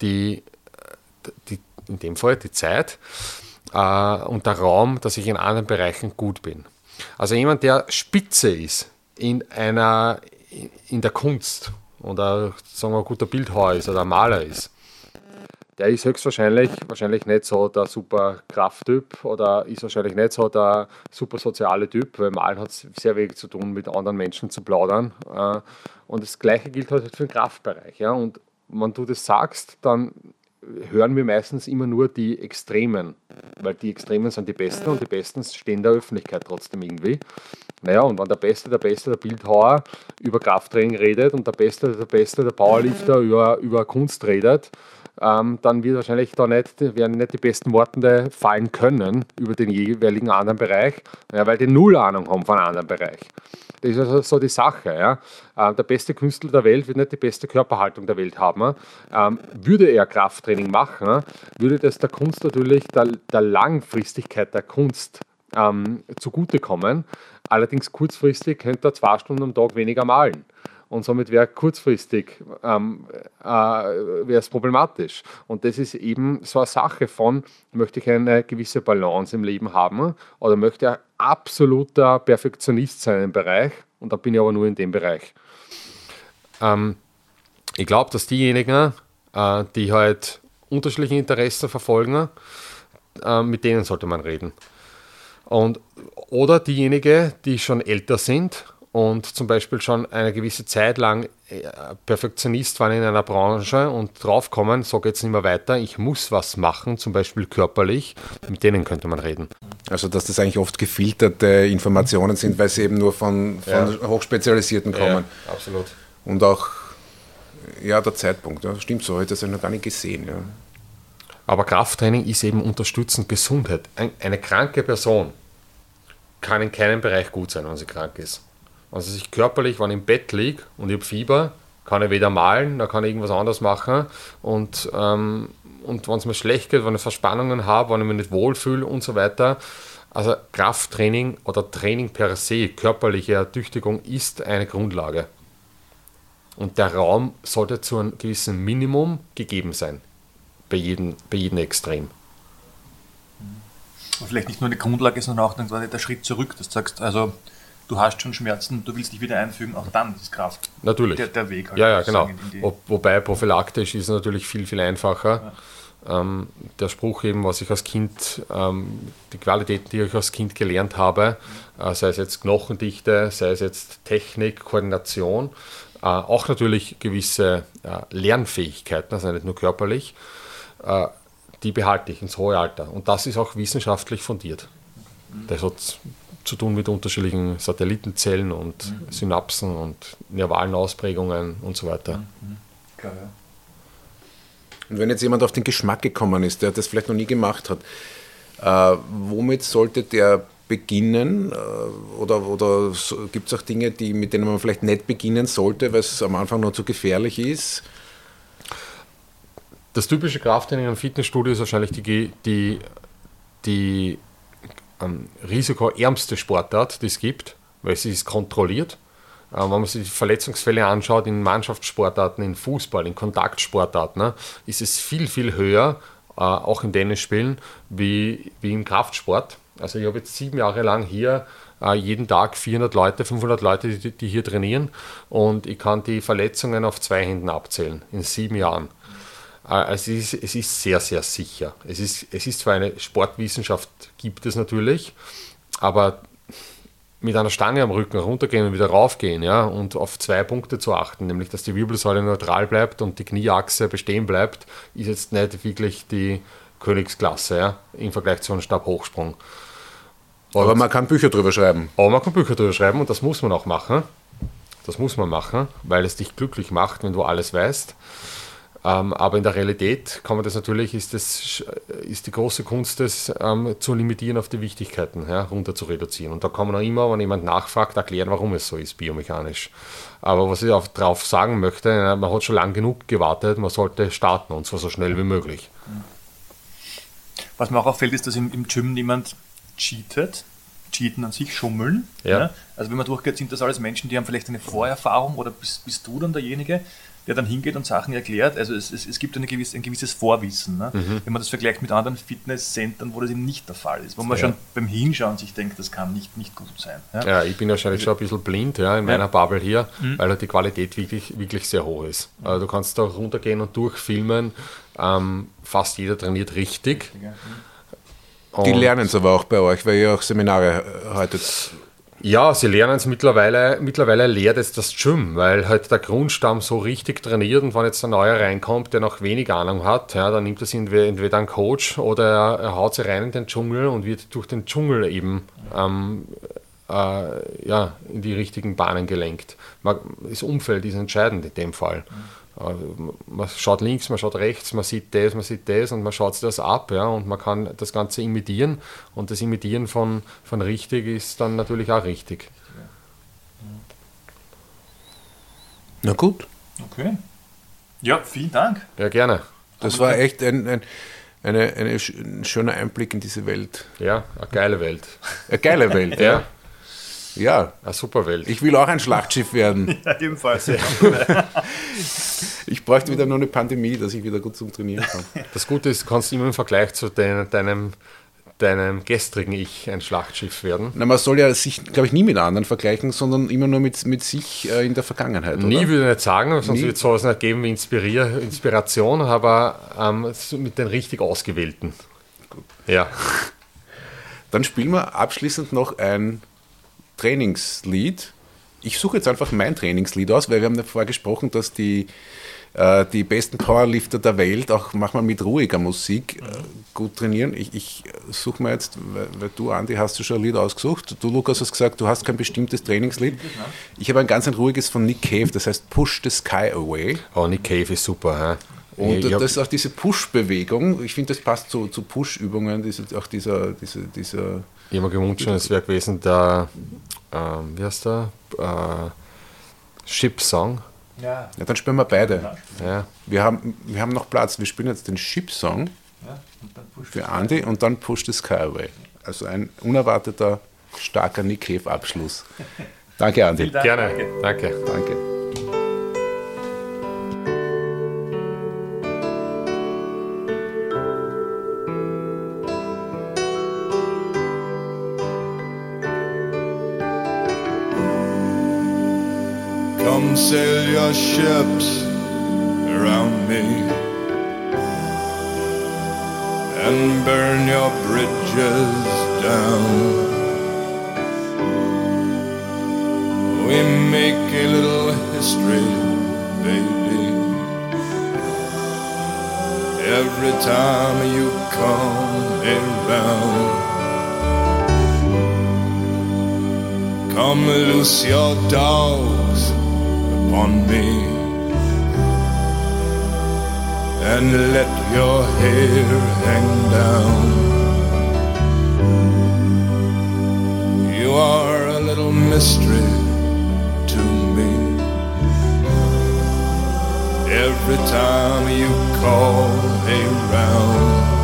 die, äh, die in dem Fall die Zeit äh, und der Raum, dass ich in anderen Bereichen gut bin. Also jemand, der spitze ist in einer in der Kunst oder sagen wir ein guter Bildhauer ist oder ein Maler ist, der ist höchstwahrscheinlich wahrscheinlich nicht so der super Krafttyp oder ist wahrscheinlich nicht so der super soziale Typ, weil Malen hat sehr wenig zu tun, mit anderen Menschen zu plaudern. Äh, Und das Gleiche gilt halt für den Kraftbereich. Und wenn du das sagst, dann hören wir meistens immer nur die Extremen, weil die Extremen sind die Besten und die Besten stehen der Öffentlichkeit trotzdem irgendwie. Naja, und wenn der Beste, der Beste, der Bildhauer über Krafttraining redet und der Beste, der Beste, der Powerlifter über, über Kunst redet, ähm, dann wird wahrscheinlich da nicht, werden nicht die besten Worte fallen können über den jeweiligen anderen Bereich, ja, weil die null Ahnung haben von einem anderen Bereich. Das ist also so die Sache. Ja. Äh, der beste Künstler der Welt wird nicht die beste Körperhaltung der Welt haben. Ähm, würde er Krafttraining machen, würde das der Kunst natürlich, der, der Langfristigkeit der Kunst ähm, zugutekommen. Allerdings kurzfristig könnte er zwei Stunden am Tag weniger malen. Und somit wäre kurzfristig ähm, äh, wäre problematisch. Und das ist eben so eine Sache von, möchte ich eine gewisse Balance im Leben haben oder möchte ich ein absoluter Perfektionist sein im Bereich und da bin ich aber nur in dem Bereich. Ähm, ich glaube, dass diejenigen, äh, die halt unterschiedliche Interessen verfolgen, äh, mit denen sollte man reden. Und, oder diejenigen, die schon älter sind und zum Beispiel schon eine gewisse Zeit lang äh, Perfektionist waren in einer Branche und draufkommen, so geht es nicht mehr weiter, ich muss was machen, zum Beispiel körperlich, mit denen könnte man reden. Also, dass das eigentlich oft gefilterte Informationen sind, weil sie eben nur von, von Ja. Hochspezialisierten kommen. absolut. Und auch, ja, der Zeitpunkt, ja, stimmt so, ich habe das ja noch gar nicht gesehen. Ja. Aber Krafttraining ist eben unterstützend Gesundheit. Ein, eine kranke Person kann in keinem Bereich gut sein, wenn sie krank ist. Also sich körperlich, wenn ich im Bett liege und ich habe Fieber, kann ich weder malen, da kann ich irgendwas anderes machen. Und, ähm, und wenn es mir schlecht geht, wenn ich Verspannungen habe, wenn ich mich nicht wohlfühle und so weiter. Also Krafttraining oder Training per se, körperliche Ertüchtigung ist eine Grundlage. Und der Raum sollte zu einem gewissen Minimum gegeben sein. Bei jedem, bei jedem Extrem. Aber vielleicht nicht nur eine Grundlage, sondern auch dann quasi der Schritt zurück, dass du sagst, also du hast schon Schmerzen, du willst dich wieder einfügen, auch dann ist Kraft Natürlich. der, der Weg. Halt Ja, ja, genau. Wo, wobei prophylaktisch ist natürlich viel, viel einfacher. Ähm, der Spruch eben, was ich als Kind, ähm, die Qualitäten, die ich als Kind gelernt habe, äh, sei es jetzt Knochendichte, sei es jetzt Technik, Koordination, äh, auch natürlich gewisse äh, Lernfähigkeiten, also nicht nur körperlich, äh, die behalte ich ins hohe Alter. Und das ist auch wissenschaftlich fundiert. Das hat zu tun mit unterschiedlichen Satellitenzellen und Synapsen und nervalen Ausprägungen und so weiter. Klar, ja. Und wenn jetzt jemand auf den Geschmack gekommen ist, der das vielleicht noch nie gemacht hat, äh, womit sollte der beginnen? Äh, oder oder so, gibt es auch Dinge, die, mit denen man vielleicht nicht beginnen sollte, weil es am Anfang noch zu gefährlich ist? Das typische Krafttraining im Fitnessstudio ist wahrscheinlich die, die, die ähm, risikoärmste Sportart, die es gibt, weil sie ist kontrolliert. Äh, wenn man sich die Verletzungsfälle anschaut in Mannschaftssportarten, in Fußball, in Kontaktsportarten, ne, ist es viel, viel höher, äh, auch im Tennisspielen, wie, wie im Kraftsport. Also ich habe jetzt sieben Jahre lang hier äh, jeden Tag 400 Leute, 500 Leute, die, die hier trainieren und ich kann die Verletzungen auf zwei Händen abzählen in sieben Jahren. Also es ist, es ist sehr, sehr sicher. Es ist, es ist zwar eine Sportwissenschaft, gibt es natürlich, aber mit einer Stange am Rücken runtergehen und wieder raufgehen ja, und auf zwei Punkte zu achten, nämlich dass die Wirbelsäule neutral bleibt und die Knieachse bestehen bleibt, ist jetzt nicht wirklich die Königsklasse ja, im Vergleich zu einem Stabhochsprung. Aber man kann Bücher drüber schreiben. Aber man kann Bücher drüber schreiben und das muss man auch machen. Das muss man machen, weil es dich glücklich macht, wenn du alles weißt. Ähm, aber in der Realität kann man das natürlich, ist, das, ist die große Kunst, das ähm, zu limitieren auf die Wichtigkeiten, ja, runter zu reduzieren. Und da kann man auch immer, wenn jemand nachfragt, erklären, warum es so ist, biomechanisch. Aber was ich auch darauf sagen möchte, äh, man hat schon lang genug gewartet, man sollte starten und zwar so schnell wie möglich. Was mir auch auffällt, ist, dass im, im Gym niemand cheatet. Cheaten an sich, schummeln. Ja. Also wenn man durchgeht, sind das alles Menschen, die haben vielleicht eine Vorerfahrung oder bist, bist du dann derjenige, der dann hingeht und Sachen erklärt. Also es, es, es gibt eine gewisse, ein gewisses Vorwissen. Ne? Mhm. Wenn man das vergleicht mit anderen Fitnesscentern, wo das eben nicht der Fall ist. Wo man Ja. schon beim Hinschauen sich denkt, das kann nicht, nicht gut sein. Ja? Ja, ich bin wahrscheinlich schon ein bisschen blind ja, in meiner Bubble hier, weil halt die Qualität wirklich, wirklich sehr hoch ist. Also du kannst da runtergehen und durchfilmen. Ähm, fast jeder trainiert richtig. Die Und- lernen es aber auch bei euch, weil ihr auch Seminare haltet. Ja, sie lernen es mittlerweile, mittlerweile lehrt es das Gym, weil halt der Grundstamm so richtig trainiert und wenn jetzt ein neuer reinkommt, der noch wenig Ahnung hat, ja, dann nimmt das entweder entweder ein Coach oder er, er haut sie rein in den Dschungel und wird durch den Dschungel eben ähm, äh, ja, in die richtigen Bahnen gelenkt. Man, das Umfeld ist entscheidend in dem Fall. Äh, Man schaut links, man schaut rechts, man sieht das, man sieht das und man schaut sich das ab ja, und man kann das Ganze imitieren und das Imitieren von, von richtig ist dann natürlich auch richtig. Na gut, Okay. Ja, vielen Dank. Ja, gerne. das war echt ein, ein, eine, eine, ein schöner Einblick in diese Welt. Ja, eine geile Welt. Eine geile Welt, [LAUGHS] Ja, ja. Ja, eine super Welt. ich will auch ein Schlachtschiff werden. [LAUGHS] Ja, ebenfalls. [LAUGHS] Ich bräuchte wieder nur eine Pandemie, dass ich wieder gut zum Trainieren kann. Das Gute ist, du kannst immer im Vergleich zu dein, deinem, deinem gestrigen Ich ein Schlachtschiff werden. Na, man soll ja sich, glaube ich, nie mit anderen vergleichen, sondern immer nur mit, mit sich äh, in der Vergangenheit. Nie oder? würde ich nicht sagen, sonst Nie. wird es sowas nicht geben wie Inspirier, Inspiration, aber ähm, mit den richtig Ausgewählten. Ja, Dann spielen wir abschließend noch ein Trainingslied. Ich suche jetzt einfach mein Trainingslied aus, weil wir haben ja vorher gesprochen, dass die, äh, die besten Powerlifter der Welt auch manchmal mit ruhiger Musik äh, gut trainieren. Ich, ich suche mir jetzt, weil, weil du, Andi, hast du schon ein Lied ausgesucht. Du, Lukas, hast gesagt, du hast kein bestimmtes Trainingslied. Ich habe ein ganz ein ruhiges von Nick Cave, das heißt Push the Sky Away. oh, Nick Cave ist super. hä? Und das ist auch diese Push-Bewegung. Ich finde, das passt zu, zu Push-Übungen. Auch dieser, diese, dieser Ich habe mir gewünscht, es wäre gewesen der, ähm, wie heißt der? Äh, Ship-Song. Ja. ja, dann spielen wir beide. Ja. Wir haben, wir haben noch Platz. Wir spielen jetzt den Ship-Song für Andy und dann Push the Sky Away. Also ein unerwarteter, starker Nick Cave-Abschluss. [LAUGHS] Danke, Andy. Dank, Gerne, danke. danke. Danke. Sail your ships around me and burn your bridges down. We make a little history, baby. Every time you come around. Come loose your dogs upon me and let your hair hang down. You are a little mystery to me. Every time you call around.